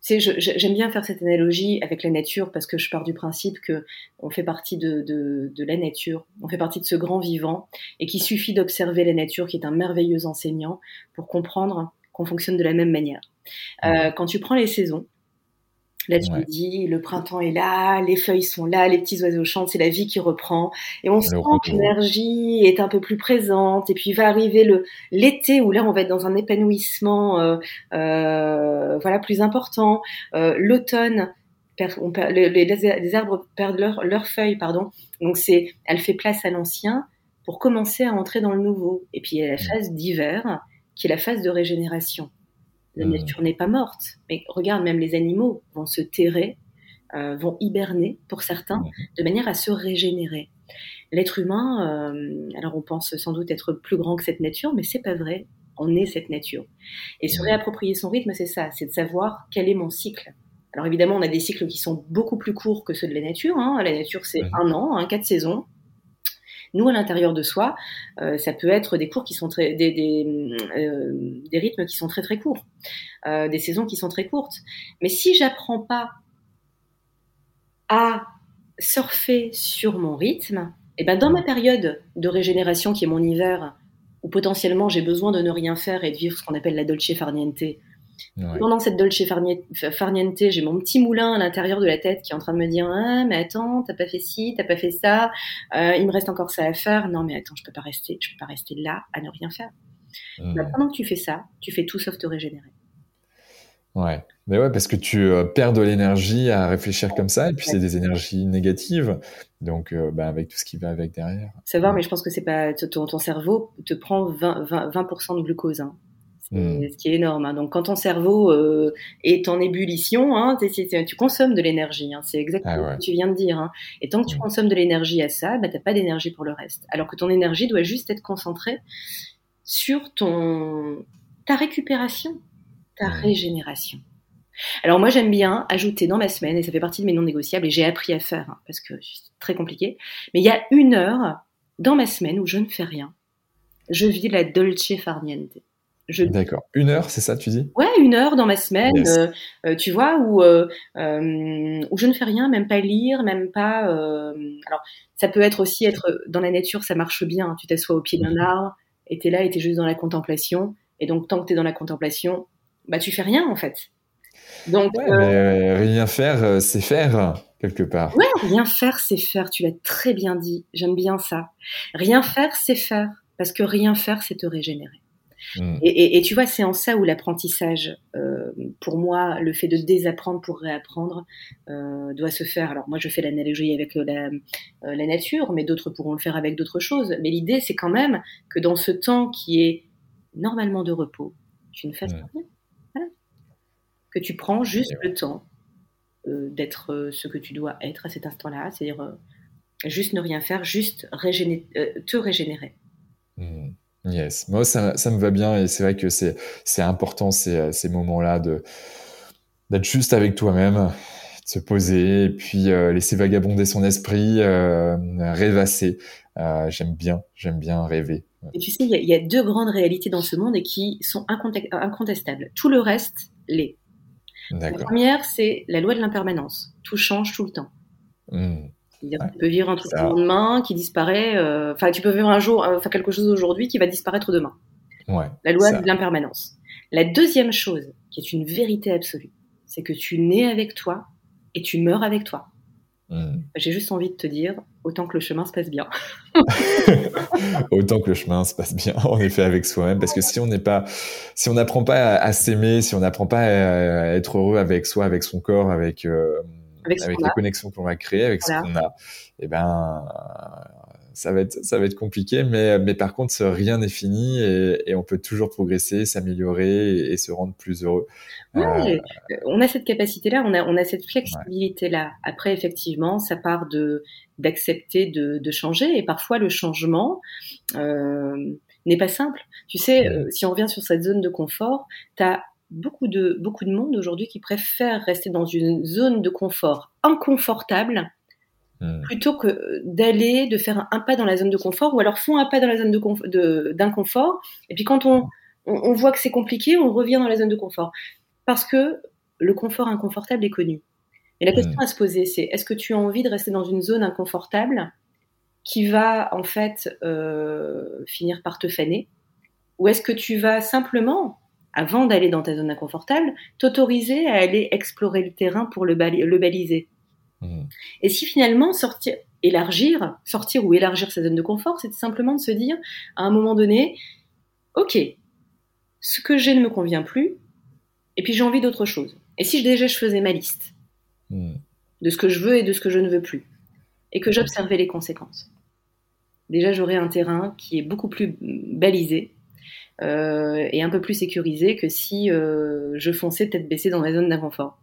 J'aime bien faire cette analogie avec la nature parce que je pars du principe que on fait partie de, de, de la nature, on fait partie de ce grand vivant et qu'il suffit d'observer la nature qui est un merveilleux enseignant pour comprendre qu'on fonctionne de la même manière. Euh, quand tu prends les saisons, Là, tu me dis, le printemps est là, les feuilles sont là, les petits oiseaux chantent, c'est la vie qui reprend. Et on sent que l'énergie est un peu plus présente. Et puis va arriver le l'été où là, on va être dans un épanouissement, euh, euh, voilà, plus important. Euh, L'automne, les, les, arbres perdent leurs leur feuilles, pardon. Donc c'est, elle fait place à l'ancien pour commencer à entrer dans le nouveau. Et puis il y a la phase d'hiver, qui est la phase de régénération. La hmm. nature n'est pas morte. Mais regarde, même les animaux vont se terrer, euh, vont hiberner pour certains, hmm. de manière à se régénérer. L'être humain, euh, alors on pense sans doute être plus grand que cette nature, mais c'est pas vrai. On est cette nature. Et se hmm. réapproprier son rythme, c'est ça, c'est de savoir quel est mon cycle. Alors évidemment, on a des cycles qui sont beaucoup plus courts que ceux de la nature. Hein. La nature, c'est un an, hein, quatre saisons. Nous, à l'intérieur de soi, euh, ça peut être des cours qui sont très, des, des, euh, rythmes qui sont très très courts, euh, des saisons qui sont très courtes. Mais si j'apprends pas à surfer sur mon rythme, et eh ben dans ma période de régénération qui est mon hiver, où potentiellement j'ai besoin de ne rien faire et de vivre ce qu'on appelle la dolce farniente, pendant cette dolce farniente, j'ai mon petit moulin à l'intérieur de la tête qui est en train de me dire ah mais attends t'as pas fait ci, t'as pas fait ça, euh, il me reste encore ça à faire. Non mais attends je peux pas rester, je peux pas rester là à ne rien faire. Bah, pendant que tu fais ça, tu fais tout sauf te régénérer. Ouais, mais ouais parce que tu euh, perds de l'énergie à réfléchir comme ça et puis c'est des énergies négatives. Donc euh, bah, avec tout ce qui va avec derrière. Ça va, mais je pense que c'est pas ton, ton, cerveau te prend 20, 20, 20 de glucose. Hein. Hmm. ce qui est énorme. Hein. Donc, quand ton cerveau euh, est en ébullition, hein, tu consommes de l'énergie. Hein. C'est exactement ah ce que tu viens de dire. Et tant que tu hmm. consommes de l'énergie à ça, bah, t'as pas d'énergie pour le reste. Alors que ton énergie doit juste être concentrée sur ton ta récupération, ta hmm. régénération. Alors moi j'aime bien ajouter dans ma semaine, et ça fait partie de mes non négociables, et j'ai appris à faire, parce que c'est très compliqué, mais il y a une heure dans ma semaine où je ne fais rien. Je vis la dolce farniente. D'accord. Une heure, c'est ça, tu dis? Ouais, une heure dans ma semaine, euh, euh, tu vois, où, euh, où je ne fais rien, même pas lire, même pas. Alors, ça peut être aussi être dans la nature, ça marche bien. Tu t'assois au pied d'un mhm. arbre, et t'es là, et t'es juste dans la contemplation. Et donc, tant que t'es dans la contemplation, bah, tu fais rien en fait. Donc, rien faire, c'est faire quelque part. Ouais, rien faire, c'est faire. Tu l'as très bien dit. J'aime bien ça. Rien faire, c'est faire, parce que rien faire, c'est te régénérer. Mm. Et, tu vois, c'est en ça où l'apprentissage, euh, pour moi, le fait de désapprendre pour réapprendre, euh, doit se faire. Alors moi, je fais l'analogie avec la, euh, la, nature, mais d'autres pourront le faire avec d'autres choses. Mais l'idée, c'est quand même que dans ce temps qui est normalement de repos, tu ne fasses rien. Que tu prends juste le temps d'être ce que tu dois être à cet instant-là, c'est-à-dire juste ne rien faire, juste te régénérer. Mm. Yes, moi ça, ça, me va bien et c'est vrai que c'est c'est important ces, ces moments-là de d'être juste avec toi-même, de se poser et puis euh, laisser vagabonder son esprit, euh, rêvasser. Euh, j'aime bien, j'aime bien rêver. Et tu sais, il y, y, a deux grandes réalités dans ce monde et qui sont incontestables. Tout le reste l'est. La première, c'est la loi de l'impermanence. Tout change tout le temps. Mmh tu peux vivre un truc le lendemain qui disparaît. Euh, enfin, tu peux vivre un jour, enfin quelque chose aujourd'hui qui va disparaître demain. Ouais, la loi de l'impermanence. La deuxième chose, qui est une vérité absolue, c'est que tu nais avec toi et tu meurs avec toi. Hmm. J'ai juste envie de te dire, autant que le chemin se passe bien. autant que le chemin se passe bien, en effet, avec soi-même. Parce que si on n'est pas, si on n'apprend pas à, s'aimer, si on n'apprend pas à, être heureux avec soi, avec son corps, avec, euh, avec, les connexions qu'on va créer, avec ce qu'on a, eh ben, ça va être ça va être compliqué mais mais par contre rien n'est fini et, et, on peut toujours progresser s'améliorer et, se rendre plus heureux. Euh, on a cette capacité là on a on a cette flexibilité là après effectivement ça part de d'accepter de, de changer et parfois le changement euh, n'est pas simple. Tu sais euh, si on revient sur cette zone de confort tu as beaucoup de beaucoup de monde aujourd'hui qui préfère rester dans une zone de confort inconfortable Hmm. plutôt que d'aller, de faire un, pas dans la zone de confort, ou alors font un pas dans la zone d'inconfort, de, et puis quand on, on, voit que c'est compliqué, on revient dans la zone de confort. Parce que le confort inconfortable est connu. Et la question hmm. à se poser, c'est est-ce que tu as envie de rester dans une zone inconfortable qui va en fait euh, finir par te faner? Ou est-ce que tu vas simplement, avant d'aller dans ta zone inconfortable, t'autoriser à aller explorer le terrain pour le, le baliser Mmh. Et si finalement sortir, élargir, sortir ou élargir sa zone de confort, c'est simplement de se dire à un moment donné, ok, ce que j'ai ne me convient plus, et puis j'ai envie d'autre chose. Et si déjà je faisais ma liste mmh. de ce que je veux et de ce que je ne veux plus, et que j'observais les conséquences, déjà j'aurais un terrain qui est beaucoup plus balisé euh, et un peu plus sécurisé que si euh, je fonçais tête baissée dans ma zone d'inconfort.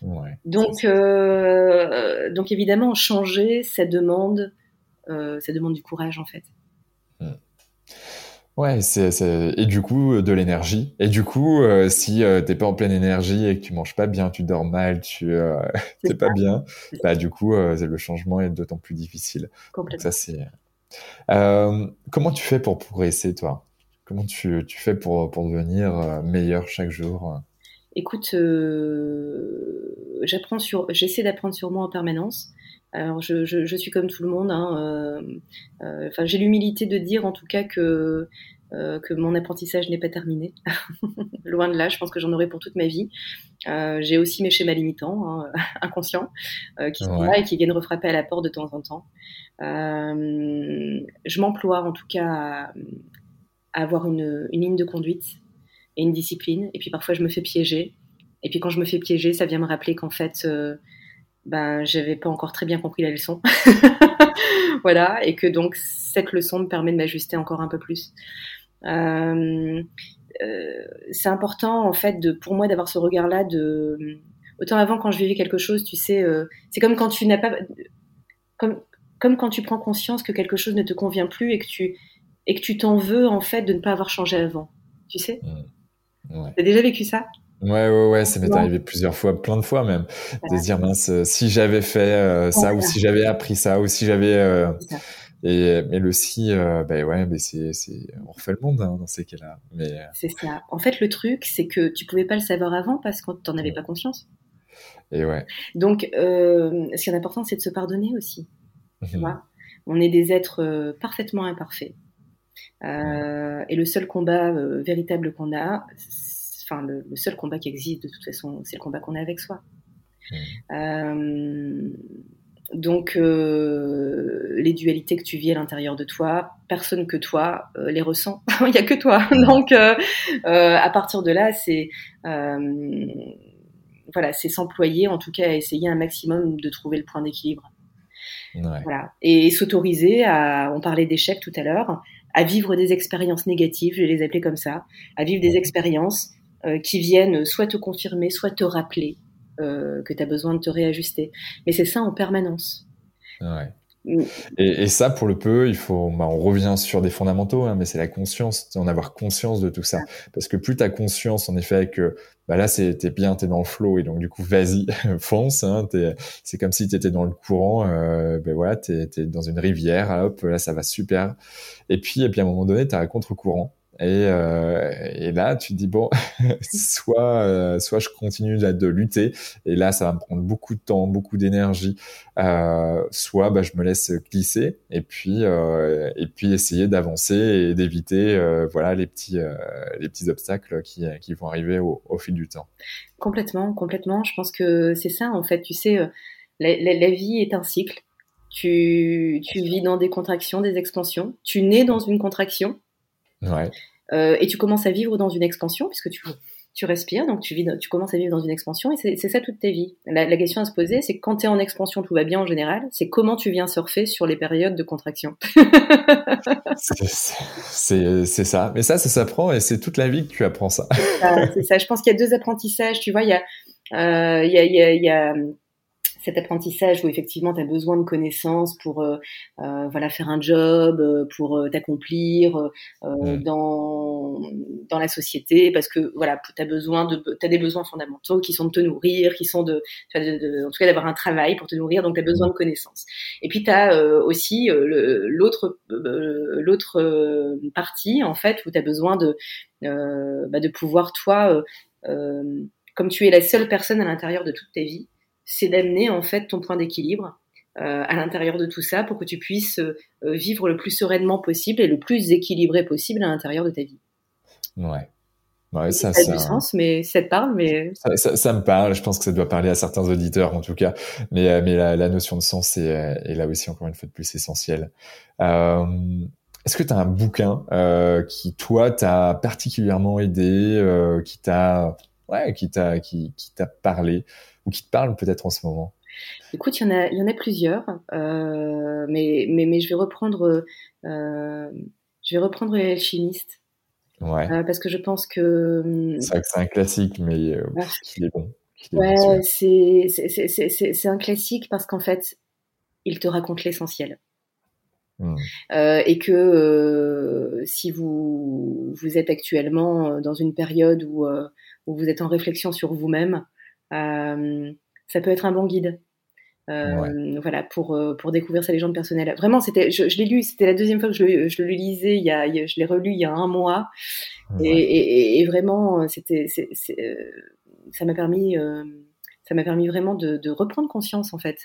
Ouais, donc, euh, donc évidemment, changer, ça demande, ça demande du courage en fait. Hmm. Ouais, c'est, et du coup de l'énergie. Et du coup, si t'es pas en pleine énergie et que tu manges pas bien, tu dors mal, tu t'es pas bien, bah du coup le changement est d'autant plus difficile. Complètement. ça c'est. comment tu fais pour progresser toi? Comment tu, tu fais pour, pour devenir euh, meilleur chaque jour Écoute, euh, j'apprends sur, j'essaie d'apprendre sur moi en permanence. Alors, je, je, je suis comme tout le monde. Hein, euh, enfin, j'ai l'humilité de dire, en tout cas, que que mon apprentissage n'est pas terminé. Loin de là, je pense que j'en aurai pour toute ma vie. Euh, j'ai aussi mes schémas limitants, hein, inconscients, qui sont là et qui viennent refrapper à la porte de temps en temps. je m'emploie en tout cas à, avoir une, ligne de conduite et une discipline. Et puis parfois, je me fais piéger. Et puis quand je me fais piéger, ça vient me rappeler qu'en fait, euh, ben, j'avais pas encore très bien compris la leçon. voilà. Et que donc, cette leçon me permet de m'ajuster encore un peu plus. Euh, euh, c'est important, en fait, pour moi, d'avoir ce regard-là de, autant avant quand je vivais quelque chose, tu sais, euh, c'est comme quand tu n'as pas, comme, comme quand tu prends conscience que quelque chose ne te convient plus et que tu, et que tu t'en veux en fait de ne pas avoir changé avant. Tu sais? Mmh. ouais. T'as déjà vécu ça? Ouais, ouais, ouais, ça m'est arrivé plusieurs fois, plein de fois même, de se dire mince, euh, si j'avais fait euh, ça ou si j'avais appris ça ou si j'avais. Euh... Et mais le si, euh, ben ouais, mais c'est, on refait le monde hein, dans ces cas-là. Mais c'est ça. En fait, le truc, c'est que tu pouvais pas le savoir avant parce que t'en avais pas conscience. Et ouais. Donc, ce qui est important, c'est de se pardonner aussi. Tu mmh vois? On est des êtres parfaitement imparfaits. Euh, et le seul combat euh, véritable qu'on a, enfin le, seul combat qui existe de toute façon, c'est le combat qu'on a avec soi. Euh, donc les dualités que tu vis à l'intérieur de toi, personne que toi les ressent. Il n'y a que toi. Donc à partir de là, c'est voilà, c'est s'employer en tout cas à essayer un maximum de trouver le point d'équilibre. Voilà. Et s'autoriser à, on parlait d'échecs tout à l'heure, à vivre des expériences négatives, je vais les appeler comme ça, à vivre des expériences euh, qui viennent soit te confirmer, soit te rappeler euh, que tu as besoin de te réajuster. Mais c'est ça en permanence. Ouais. Mm. Et, et, ça, pour le peu, il faut, bah, on revient sur des fondamentaux, hein, mais c'est la conscience, en avoir conscience de tout ça. Parce que plus tu as conscience, en effet, que bah là, c'est t'es bien, t'es dans le flow, et donc du coup, vas-y, fonce. Hein, c'est comme si t'étais dans le courant. Euh, ben voilà, t'es es dans une rivière. Hop, là, ça va super. Et puis, et puis à un moment donné, t'as un contre-courant. Et, euh, et, là, tu te dis bon, soit euh, soit je continue là, de lutter, et là ça va me prendre beaucoup de temps, beaucoup d'énergie, euh, soit bah, je me laisse glisser, et puis et puis essayer d'avancer et d'éviter voilà les petits les petits obstacles qui qui vont arriver au, au, fil du temps. Complètement, complètement. Je pense que c'est ça en fait. Tu sais La, la, vie est un cycle. Tu, tu vis dans des contractions, des expansions. Tu nais dans une contraction. Ouais. Euh, et tu commences à vivre dans une expansion puisque tu tu respires, donc tu, vis, tu commences à vivre dans une expansion et c'est ça toute ta vie. La, la question à se poser, c'est quand tu es en expansion, tout va bien en général, c'est comment tu viens surfer sur les périodes de contraction. c'est ça. Mais ça, ça s'apprend et c'est toute la vie que tu apprends ça. c'est ça. Je pense qu'il y a deux apprentissages. Tu vois, il y a, euh, il y a, il y a, il y a cet apprentissage où effectivement tu as besoin de connaissances pour euh, euh, voilà faire un job, euh, pour t'accomplir mm. dans dans la société parce que voilà, tu as besoin de as des besoins fondamentaux qui sont de te nourrir, qui sont de, de, en tout cas d'avoir un travail pour te nourrir, donc tu as besoin de connaissances. Et puis tu as aussi l'autre l'autre partie en fait où tu as besoin de bah, de pouvoir toi comme tu es la seule personne à l'intérieur de toute ta vie, c'est d'amener en fait ton point d'équilibre euh, à l'intérieur de tout ça pour que tu puisses euh, vivre le plus sereinement possible et le plus équilibré possible à l'intérieur de ta vie. Ouais. Ouais, ça, ça, a du sens, mais ça te parle, mais ça, ça, me parle. Je pense que ça doit parler à certains auditeurs, en tout cas. Mais, euh, mais la, notion de sens est, est, là aussi encore une fois de plus essentielle. Euh, Est-ce que tu as un bouquin euh, qui toi t'a particulièrement aidé, qui t'a ouais, qui t'a qui, qui t'a parlé? Ou qui te parle peut-être en ce moment? Écoute, il y en a, il y en a plusieurs, euh, mais, mais, mais je vais reprendre, euh, je vais reprendre l'alchimiste. Ouais. Euh, parce que je pense que. Hum, c'est un classique, mais euh, il est bon. ouais, c'est un classique parce qu'en fait, il te raconte l'essentiel. Hmm. Euh, et que euh, si vous, vous êtes actuellement dans une période où, où vous êtes en réflexion sur vous-même, ça peut être un bon guide. Euh, voilà pour euh, pour découvrir sa légende personnelle. Vraiment, c'était je, je l'ai lu, c'était la deuxième fois que je, je le lisais. Il y a, je l'ai relu il y a un mois et, et, et, vraiment c'était ça m'a permis ça m'a permis vraiment de, de, reprendre conscience en fait.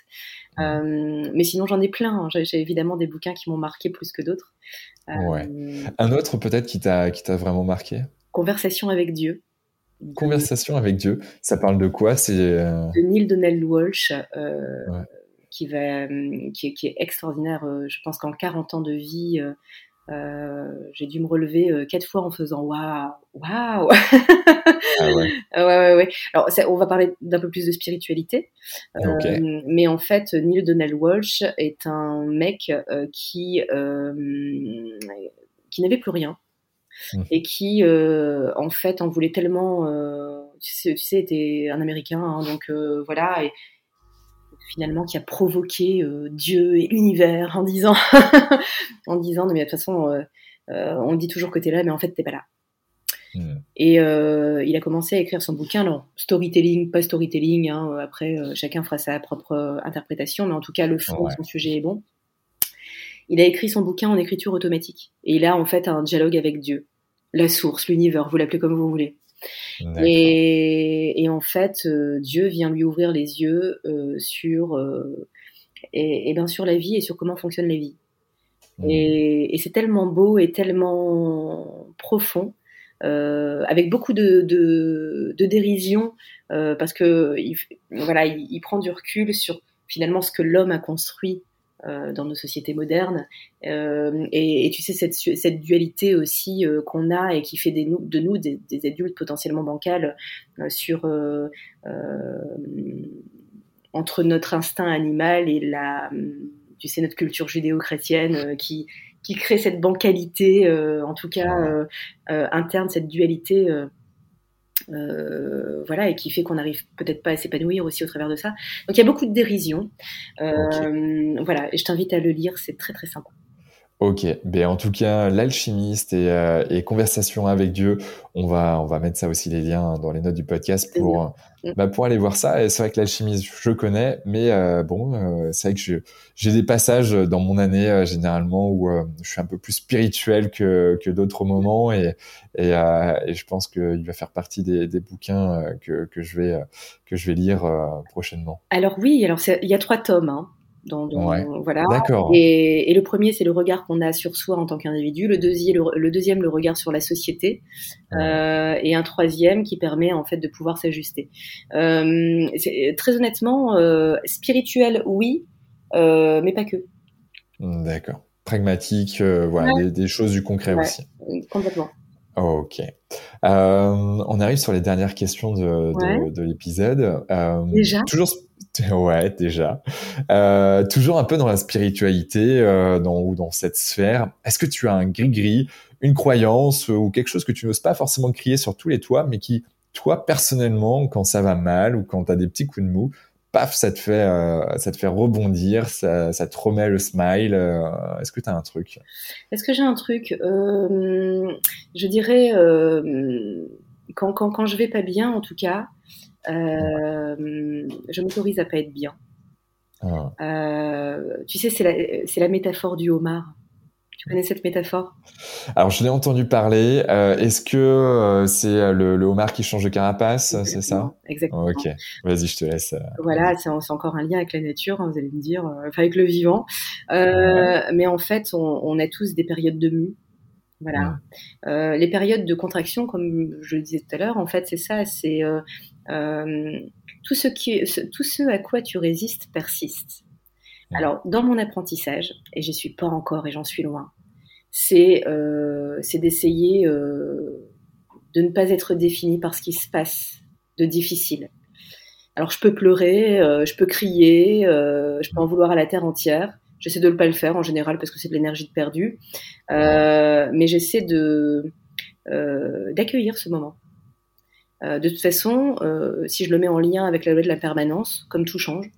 Euh, mais sinon j'en ai plein. Hein. J'ai évidemment des bouquins qui m'ont marqué plus que d'autres. ouais. Un autre peut-être qui t'a qui t'a vraiment marqué? Conversation avec Dieu. Conversation avec Dieu, ça parle de quoi? C'est euh, de Neil Donald Walsh, euh, qui, va, qui, qui, est extraordinaire. Euh, je pense qu'en 40 ans de vie, euh, j'ai dû me relever quatre fois en faisant waouh, waouh. Ah ouais. ouais, ouais, ouais. Alors, ça, on va parler d'un peu plus de spiritualité, mais en fait, Neil Donald Walsh est un mec qui qui n'avait plus rien Mmh. et qui, euh, en fait, en voulait tellement. Euh, tu, sais, tu sais, était un Américain, hein, donc euh, voilà, et finalement qui a provoqué Dieu et l'univers en disant, en disant, non mais de toute façon, on dit toujours que t'es là, mais en fait t'es pas là. Mmh. Et il a commencé à écrire son bouquin, alors storytelling, pas storytelling, hein, après chacun fera sa propre interprétation, mais en tout cas le fond de son sujet est bon. Il a écrit son bouquin en écriture automatique. Et il a en fait un dialogue avec Dieu, la source, l'univers, vous l'appelez comme vous voulez. Et, et, en fait, euh, Dieu vient lui ouvrir les yeux euh, sur, euh, et, et, bien sur la vie et sur comment fonctionne la vie. Mmh. Et, et c'est tellement beau et tellement profond, avec beaucoup de, de, de dérision, parce que il, voilà, il, il, prend du recul sur finalement ce que l'homme a construit dans nos sociétés modernes. Euh, et, et, tu sais, cette, cette dualité aussi euh, qu'on a et qui fait des, de nous des, des adultes potentiellement bancals euh, sur euh, entre notre instinct animal et la, tu sais, notre culture judéo-chrétienne qui, qui crée cette bancalité, en tout cas interne, cette dualité euh, voilà, et qui fait qu'on n'arrive peut-être pas à s'épanouir aussi au travers de ça. Donc il y a beaucoup de dérision. Euh, Voilà, et je t'invite à le lire, c'est très très sympa. Ok, ben en tout cas, l'alchimiste et, euh, et, conversation avec Dieu, on va on va mettre ça aussi les liens dans les notes du podcast pour mm. bah, pour aller voir ça. Et c'est vrai que l'alchimiste, je connais, mais euh, bon, euh, c'est vrai que j'ai des passages dans mon année euh, généralement où je suis un peu plus spirituel que que d'autres moments et et, et, je pense qu'il va faire partie des, des bouquins que que je vais que je vais lire prochainement. Alors oui, alors il y a trois tomes. Hein Dans, voilà. Et, et, le premier, c'est le regard qu'on a sur soi en tant qu'individu. Le, deuxième, le, deuxième, le regard sur la société. Euh, et un troisième qui permet en fait de pouvoir s'ajuster. Euh, très honnêtement, euh, spirituel, oui, mais pas que. D'accord. Pragmatique, des, des, choses du concret aussi. Complètement. Ok. On arrive sur les dernières questions de, de, l'épisode. Déjà Toujours, ouais, déjà. Euh, toujours un peu dans la spiritualité, euh, dans, ou dans cette sphère. Est-ce que tu as un gris-gris, une croyance ou quelque chose que tu n'oses pas forcément crier sur tous les toits, mais qui, toi, personnellement, quand ça va mal ou quand tu as des petits coups de mou, paf, ça te fait, euh, ça te fait rebondir, ça, te remet le smile. Euh, est-ce que tu as un truc? Est-ce que j'ai un truc? Euh, Je dirais, euh, quand, quand, quand je vais pas bien, en tout cas, je m'autorise à pas être bien. Ah. tu sais, c'est la, métaphore du homard. Tu connais cette métaphore? Alors, je l'ai entendu parler. Euh, est-ce que euh, c'est euh, le, homard qui change de carapace C'est ça? Exactement. ok, vas-y, je te laisse. Voilà, c'est encore un lien avec la nature, hein, vous allez me dire, enfin avec le vivant. Mais en fait, on, a tous des périodes de mue. Voilà. les périodes de contraction, comme je le disais tout à l'heure, en fait, c'est ça, c'est tout ce qui, tout ce à quoi tu résistes persiste. Alors, dans mon apprentissage, et j'y suis pas encore et j'en suis loin, c'est euh, d'essayer euh, de ne pas être défini par ce qui se passe de difficile. Alors, je peux pleurer, euh, je peux crier, euh, je peux en vouloir à la terre entière. J'essaie de ne pas le faire en général parce que c'est de l'énergie de perdu, euh, mais j'essaie de d'accueillir ce moment. De toute façon, si je le mets en lien avec la loi de la permanence, comme tout change,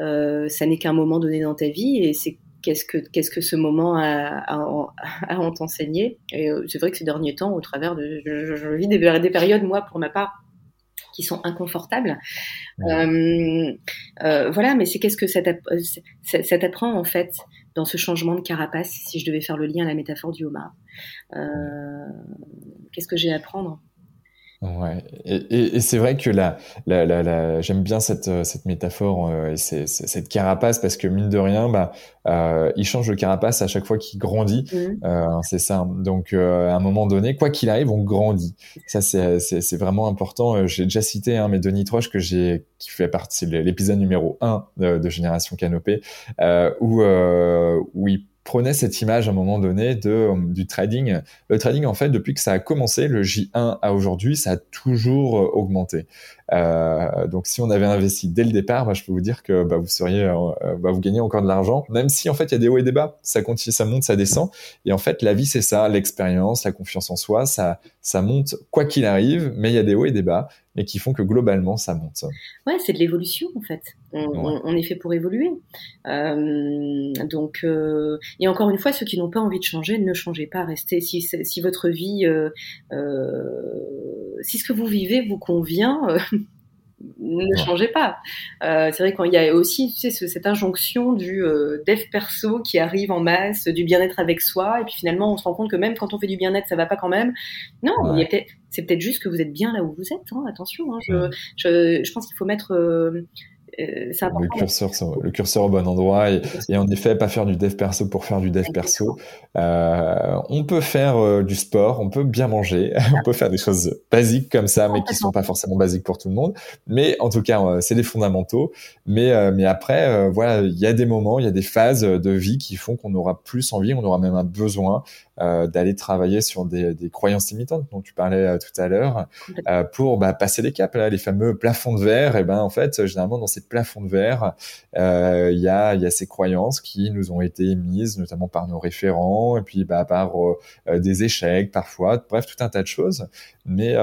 euh, ça n'est qu'un moment donné dans ta vie et c'est qu'est-ce que qu'est-ce que ce moment a, a, a en t'enseigner. Et euh, c'est vrai que ces derniers temps, au travers de, je, je vis des, des, périodes, moi, pour ma part, qui sont inconfortables. Euh, euh, voilà, mais c'est qu'est-ce que ça t'apprend en fait dans ce changement de carapace, si je devais faire le lien à la métaphore du homard. Euh, qu'est-ce que j'ai à apprendre? Ouais, et, et, c'est vrai que la, la, la, la j'aime bien cette, euh, cette métaphore euh, et c'est, cette carapace parce que mine de rien, bah, euh, il change de carapace à chaque fois qu'il grandit. Mmh. Euh, c'est ça. Donc euh, à un moment donné, quoi qu'il arrive, on grandit. Ça c'est, c'est, c'est vraiment important. J'ai déjà cité hein, mes Denis Troche que j'ai qui fait partie de l'épisode numéro 1 de, de Génération Canopée où où il prenait cette image à un moment donné du trading. Le trading, en fait, depuis que ça a commencé, le J1 à aujourd'hui, ça a toujours euh, augmenté. Euh, donc, si on avait investi dès le départ, bah, je peux vous dire que bah, vous seriez, euh, bah, vous gagnez encore de l'argent, même si en fait il y a des hauts et des bas. Ça continue, ça monte, ça descend. Et en fait, la vie, c'est ça, l'expérience, la confiance en soi, ça, ça monte quoi qu'il arrive, mais il y a des hauts et des bas et qui font que globalement ça monte. Ouais, c'est de l'évolution en fait. On, est fait pour évoluer. Euh, donc, euh, et encore une fois, ceux qui n'ont pas envie de changer, ne changez pas, restez. Si, si votre vie, euh, euh si ce que vous vivez vous convient, euh, ne changez pas. Euh, c'est vrai qu'il y a aussi tu sais, cette injonction du euh, dev perso qui arrive en masse, du bien-être avec soi, et puis finalement on se rend compte que même quand on fait du bien-être, ça va pas quand même. Non, c'est peut-être juste que vous êtes bien là où vous êtes. Hein, attention, hein, je, je, je, pense qu'il faut mettre euh, euh, le curseur, le curseur au bon endroit et, et, en effet pas faire du dev perso pour faire du dev perso. Euh, on peut faire euh, du sport, on peut bien manger, on peut faire des choses basiques comme ça, mais qui sont pas forcément basiques pour tout le monde. Mais en tout cas, c'est des fondamentaux. Mais mais après, voilà, il y a des moments, il y a des phases de vie qui font qu'on aura plus envie, on aura même un besoin d'aller travailler sur des, des, croyances limitantes dont tu parlais tout à l'heure pour bah, passer les caps là, les fameux plafonds de verre. Et ben en fait généralement dans ces plafonds de verre il y a il y a ces croyances qui nous ont été émises notamment par nos référents et puis bah, par des échecs parfois bref tout un tas de choses mais,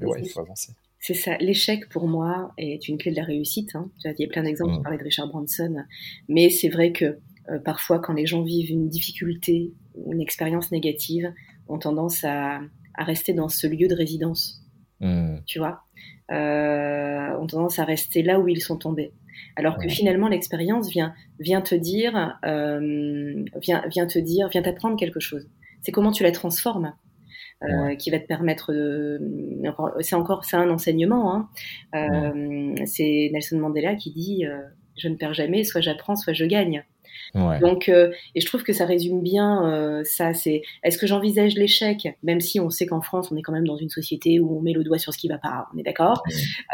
mais ouais il faut avancer c'est ça. L'échec, pour moi, est une clé de la réussite. Hein. Il y a plein d'exemples. Mmh. Tu parlais de Richard Branson. Mais c'est vrai que euh, parfois, quand les gens vivent une difficulté, une expérience négative, ont tendance à, à rester dans ce lieu de résidence. Mmh. Tu vois? Euh, Ont tendance à rester là où ils sont tombés. Alors que finalement, l'expérience vient, vient te dire, euh, vient, vient te dire, vient t'apprendre quelque chose. C'est comment tu la transformes. Euh, qui va te permettre de. C'est encore, c'est un enseignement. Hein. Euh, c'est Nelson Mandela qui dit euh, je ne perds jamais, soit j'apprends, soit je gagne. Donc, euh, et je trouve que ça résume bien euh, ça. C'est est-ce que j'envisage l'échec, même si on sait qu'en France, on est quand même dans une société où on met le doigt sur ce qui va pas. On est d'accord.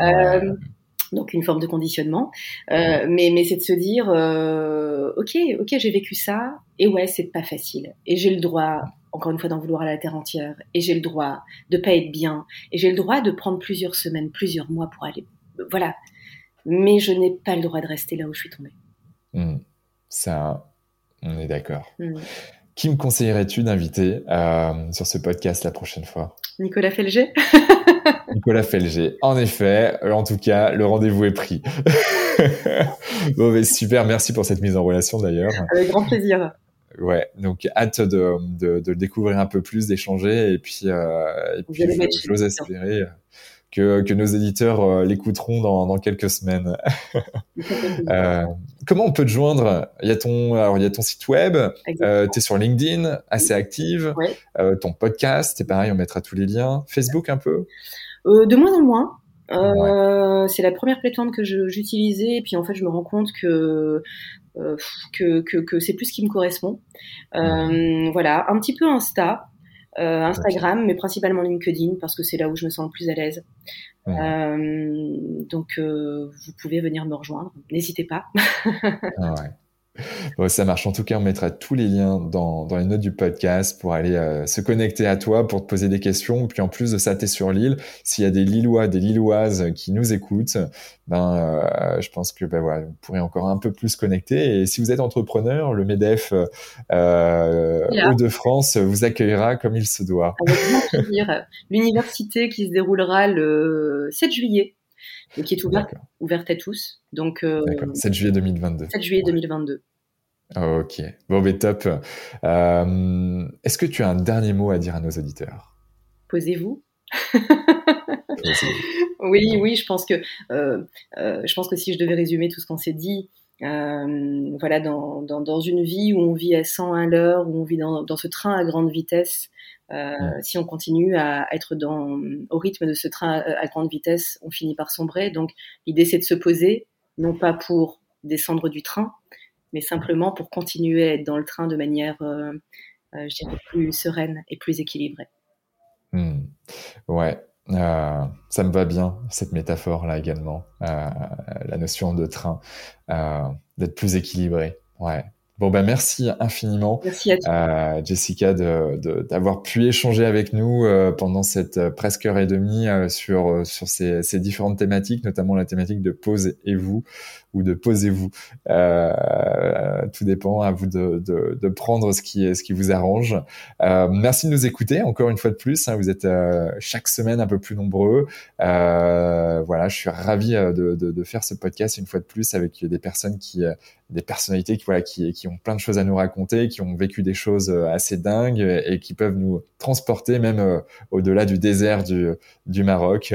Euh, donc une forme de conditionnement, mais mais c'est de se dire, ok, ok, j'ai vécu ça, et ouais, c'est pas facile, et j'ai le droit, encore une fois, d'en vouloir à la terre entière, et j'ai le droit de pas être bien, et j'ai le droit de prendre plusieurs semaines, plusieurs mois pour aller, voilà. Mais je n'ai pas le droit de rester là où je suis tombée. Mmh. Ça, on est d'accord. Mm. Qui me conseillerais-tu d'inviter euh, sur ce podcast la prochaine fois? Nicolas Felger. Nicolas Felger. En effet, en tout cas, le rendez-vous est pris. bon, mais super, merci pour cette mise en relation d'ailleurs. Avec grand plaisir. Ouais, donc hâte de, de, de le découvrir un peu plus, d'échanger, et puis, euh, et puis j'ose espérer que, que nos éditeurs euh, l'écouteront dans, dans, quelques semaines. euh, comment on peut te joindre? Il y a ton, alors il y a ton site web, euh, tu es sur LinkedIn, assez active, euh, ton podcast, c'est pareil, on mettra tous les liens. Facebook un peu? De moins en moins. Euh, C'est la première plateforme que j'utilisais, et puis en fait, je me rends compte que que, que, que c'est plus ce qui me correspond. Euh, voilà, un petit peu Insta, euh, Instagram, mais principalement LinkedIn parce que c'est là où je me sens le plus à l'aise. Euh, donc, euh, vous pouvez venir me rejoindre. N'hésitez pas. ah ouais ça marche. En tout cas, on mettra tous les liens dans, dans les notes du podcast pour aller euh, se connecter à toi, pour te poser des questions. Puis en plus de ça, tu es sur l'île. S'il y a des Lillois, des Lilloises qui nous écoutent, ben, euh, je pense que ben, voilà, vous pourrez encore un peu plus connecter. Et si vous êtes entrepreneur, le MEDEF euh, Hauts-de-France vous accueillera comme il se doit. L'université qui se déroulera le 7 juillet et qui est ouverte, ouverte à tous. Donc, euh, 7 juillet 2022. 7 juillet 2022. Ok, bon, mais top. Euh, Est-ce que tu as un dernier mot à dire à nos auditeurs? Posez-vous. oui, oui, je pense que euh, euh, je pense que si je devais résumer tout ce qu'on s'est dit, euh, voilà, dans, dans, dans, une vie où on vit à 100 à l'heure, où on vit dans, dans, ce train à grande vitesse, euh, si on continue à être dans, au rythme de ce train à grande vitesse, on finit par sombrer. Donc l'idée c'est de se poser, non pas pour descendre du train, mais simplement pour continuer à être dans le train de manière, euh, euh je dirais, plus sereine et plus équilibrée. Hmm. Ouais, euh, ça me va bien, cette métaphore-là également, euh, la notion de train, euh, d'être plus équilibré. Ouais, Bon, ben merci infiniment, merci à Jessica, d'avoir de, pu échanger avec nous pendant cette presque heure et demie sur, sur ces, ces, différentes thématiques, notamment la thématique de pause et vous ou de posez-vous. tout dépend à vous de, prendre ce qui, ce qui vous arrange. merci de nous écouter encore une fois de plus. Hein, vous êtes chaque semaine un peu plus nombreux. voilà, je suis ravi de, de, faire ce podcast une fois de plus avec des personnes qui des personnalités qui voilà qui, qui ont plein de choses à nous raconter, qui ont vécu des choses euh, assez dingues et qui peuvent nous transporter même euh, au-delà du désert du, du Maroc.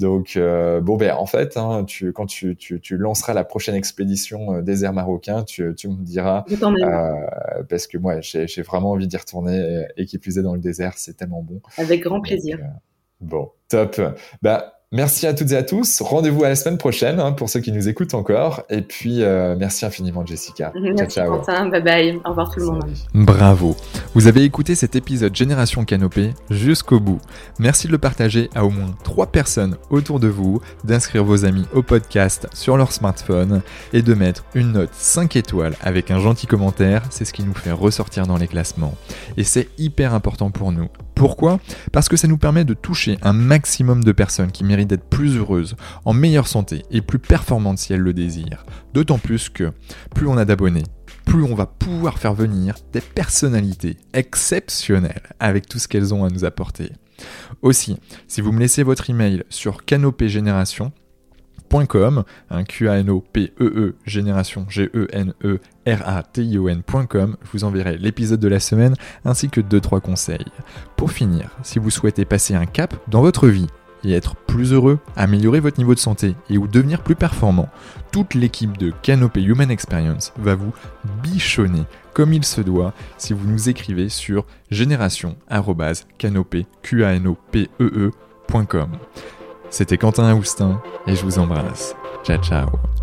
Donc euh, bon ben en fait, hein, tu, quand tu, tu, tu, lanceras la prochaine expédition désert marocain, tu, tu me diras parce que moi j'ai vraiment envie d'y retourner et, qui plus est dans le désert, c'est tellement bon. Avec grand plaisir. bon, top. Bah Merci à toutes et à tous. Rendez-vous à la semaine prochaine hein, pour ceux qui nous écoutent encore. Et puis, euh, merci infiniment, Jessica. Merci, ciao, ciao. Bye bye. Au revoir tout le monde. Bravo. Vous avez écouté cet épisode Génération Canopée jusqu'au bout. Merci de le partager à au moins trois personnes autour de vous, d'inscrire vos amis au podcast sur leur smartphone et de mettre une note 5 étoiles avec un gentil commentaire. C'est ce qui nous fait ressortir dans les classements. Et c'est hyper important pour nous. Pourquoi? Parce que ça nous permet de toucher un maximum de personnes qui méritent d'être plus heureuses, en meilleure santé et plus performantes si elles le désirent. D'autant plus que plus on a d'abonnés, plus on va pouvoir faire venir des personnalités exceptionnelles avec tout ce qu'elles ont à nous apporter. Aussi, si vous me laissez votre email sur Canopé Génération, .com, un q a n o p e génération G E N E R A T I O N.com, je vous enverrai l'épisode de la semaine ainsi que 2 trois conseils. Pour finir, si vous souhaitez passer un cap dans votre vie et être plus heureux, améliorer votre niveau de santé et ou devenir plus performant, toute l'équipe de Canopé Human Experience va vous bichonner comme il se doit si vous nous écrivez sur génération@canopé q a n o p e e C'était Quentin Aoustin et je vous embrasse. Ciao ciao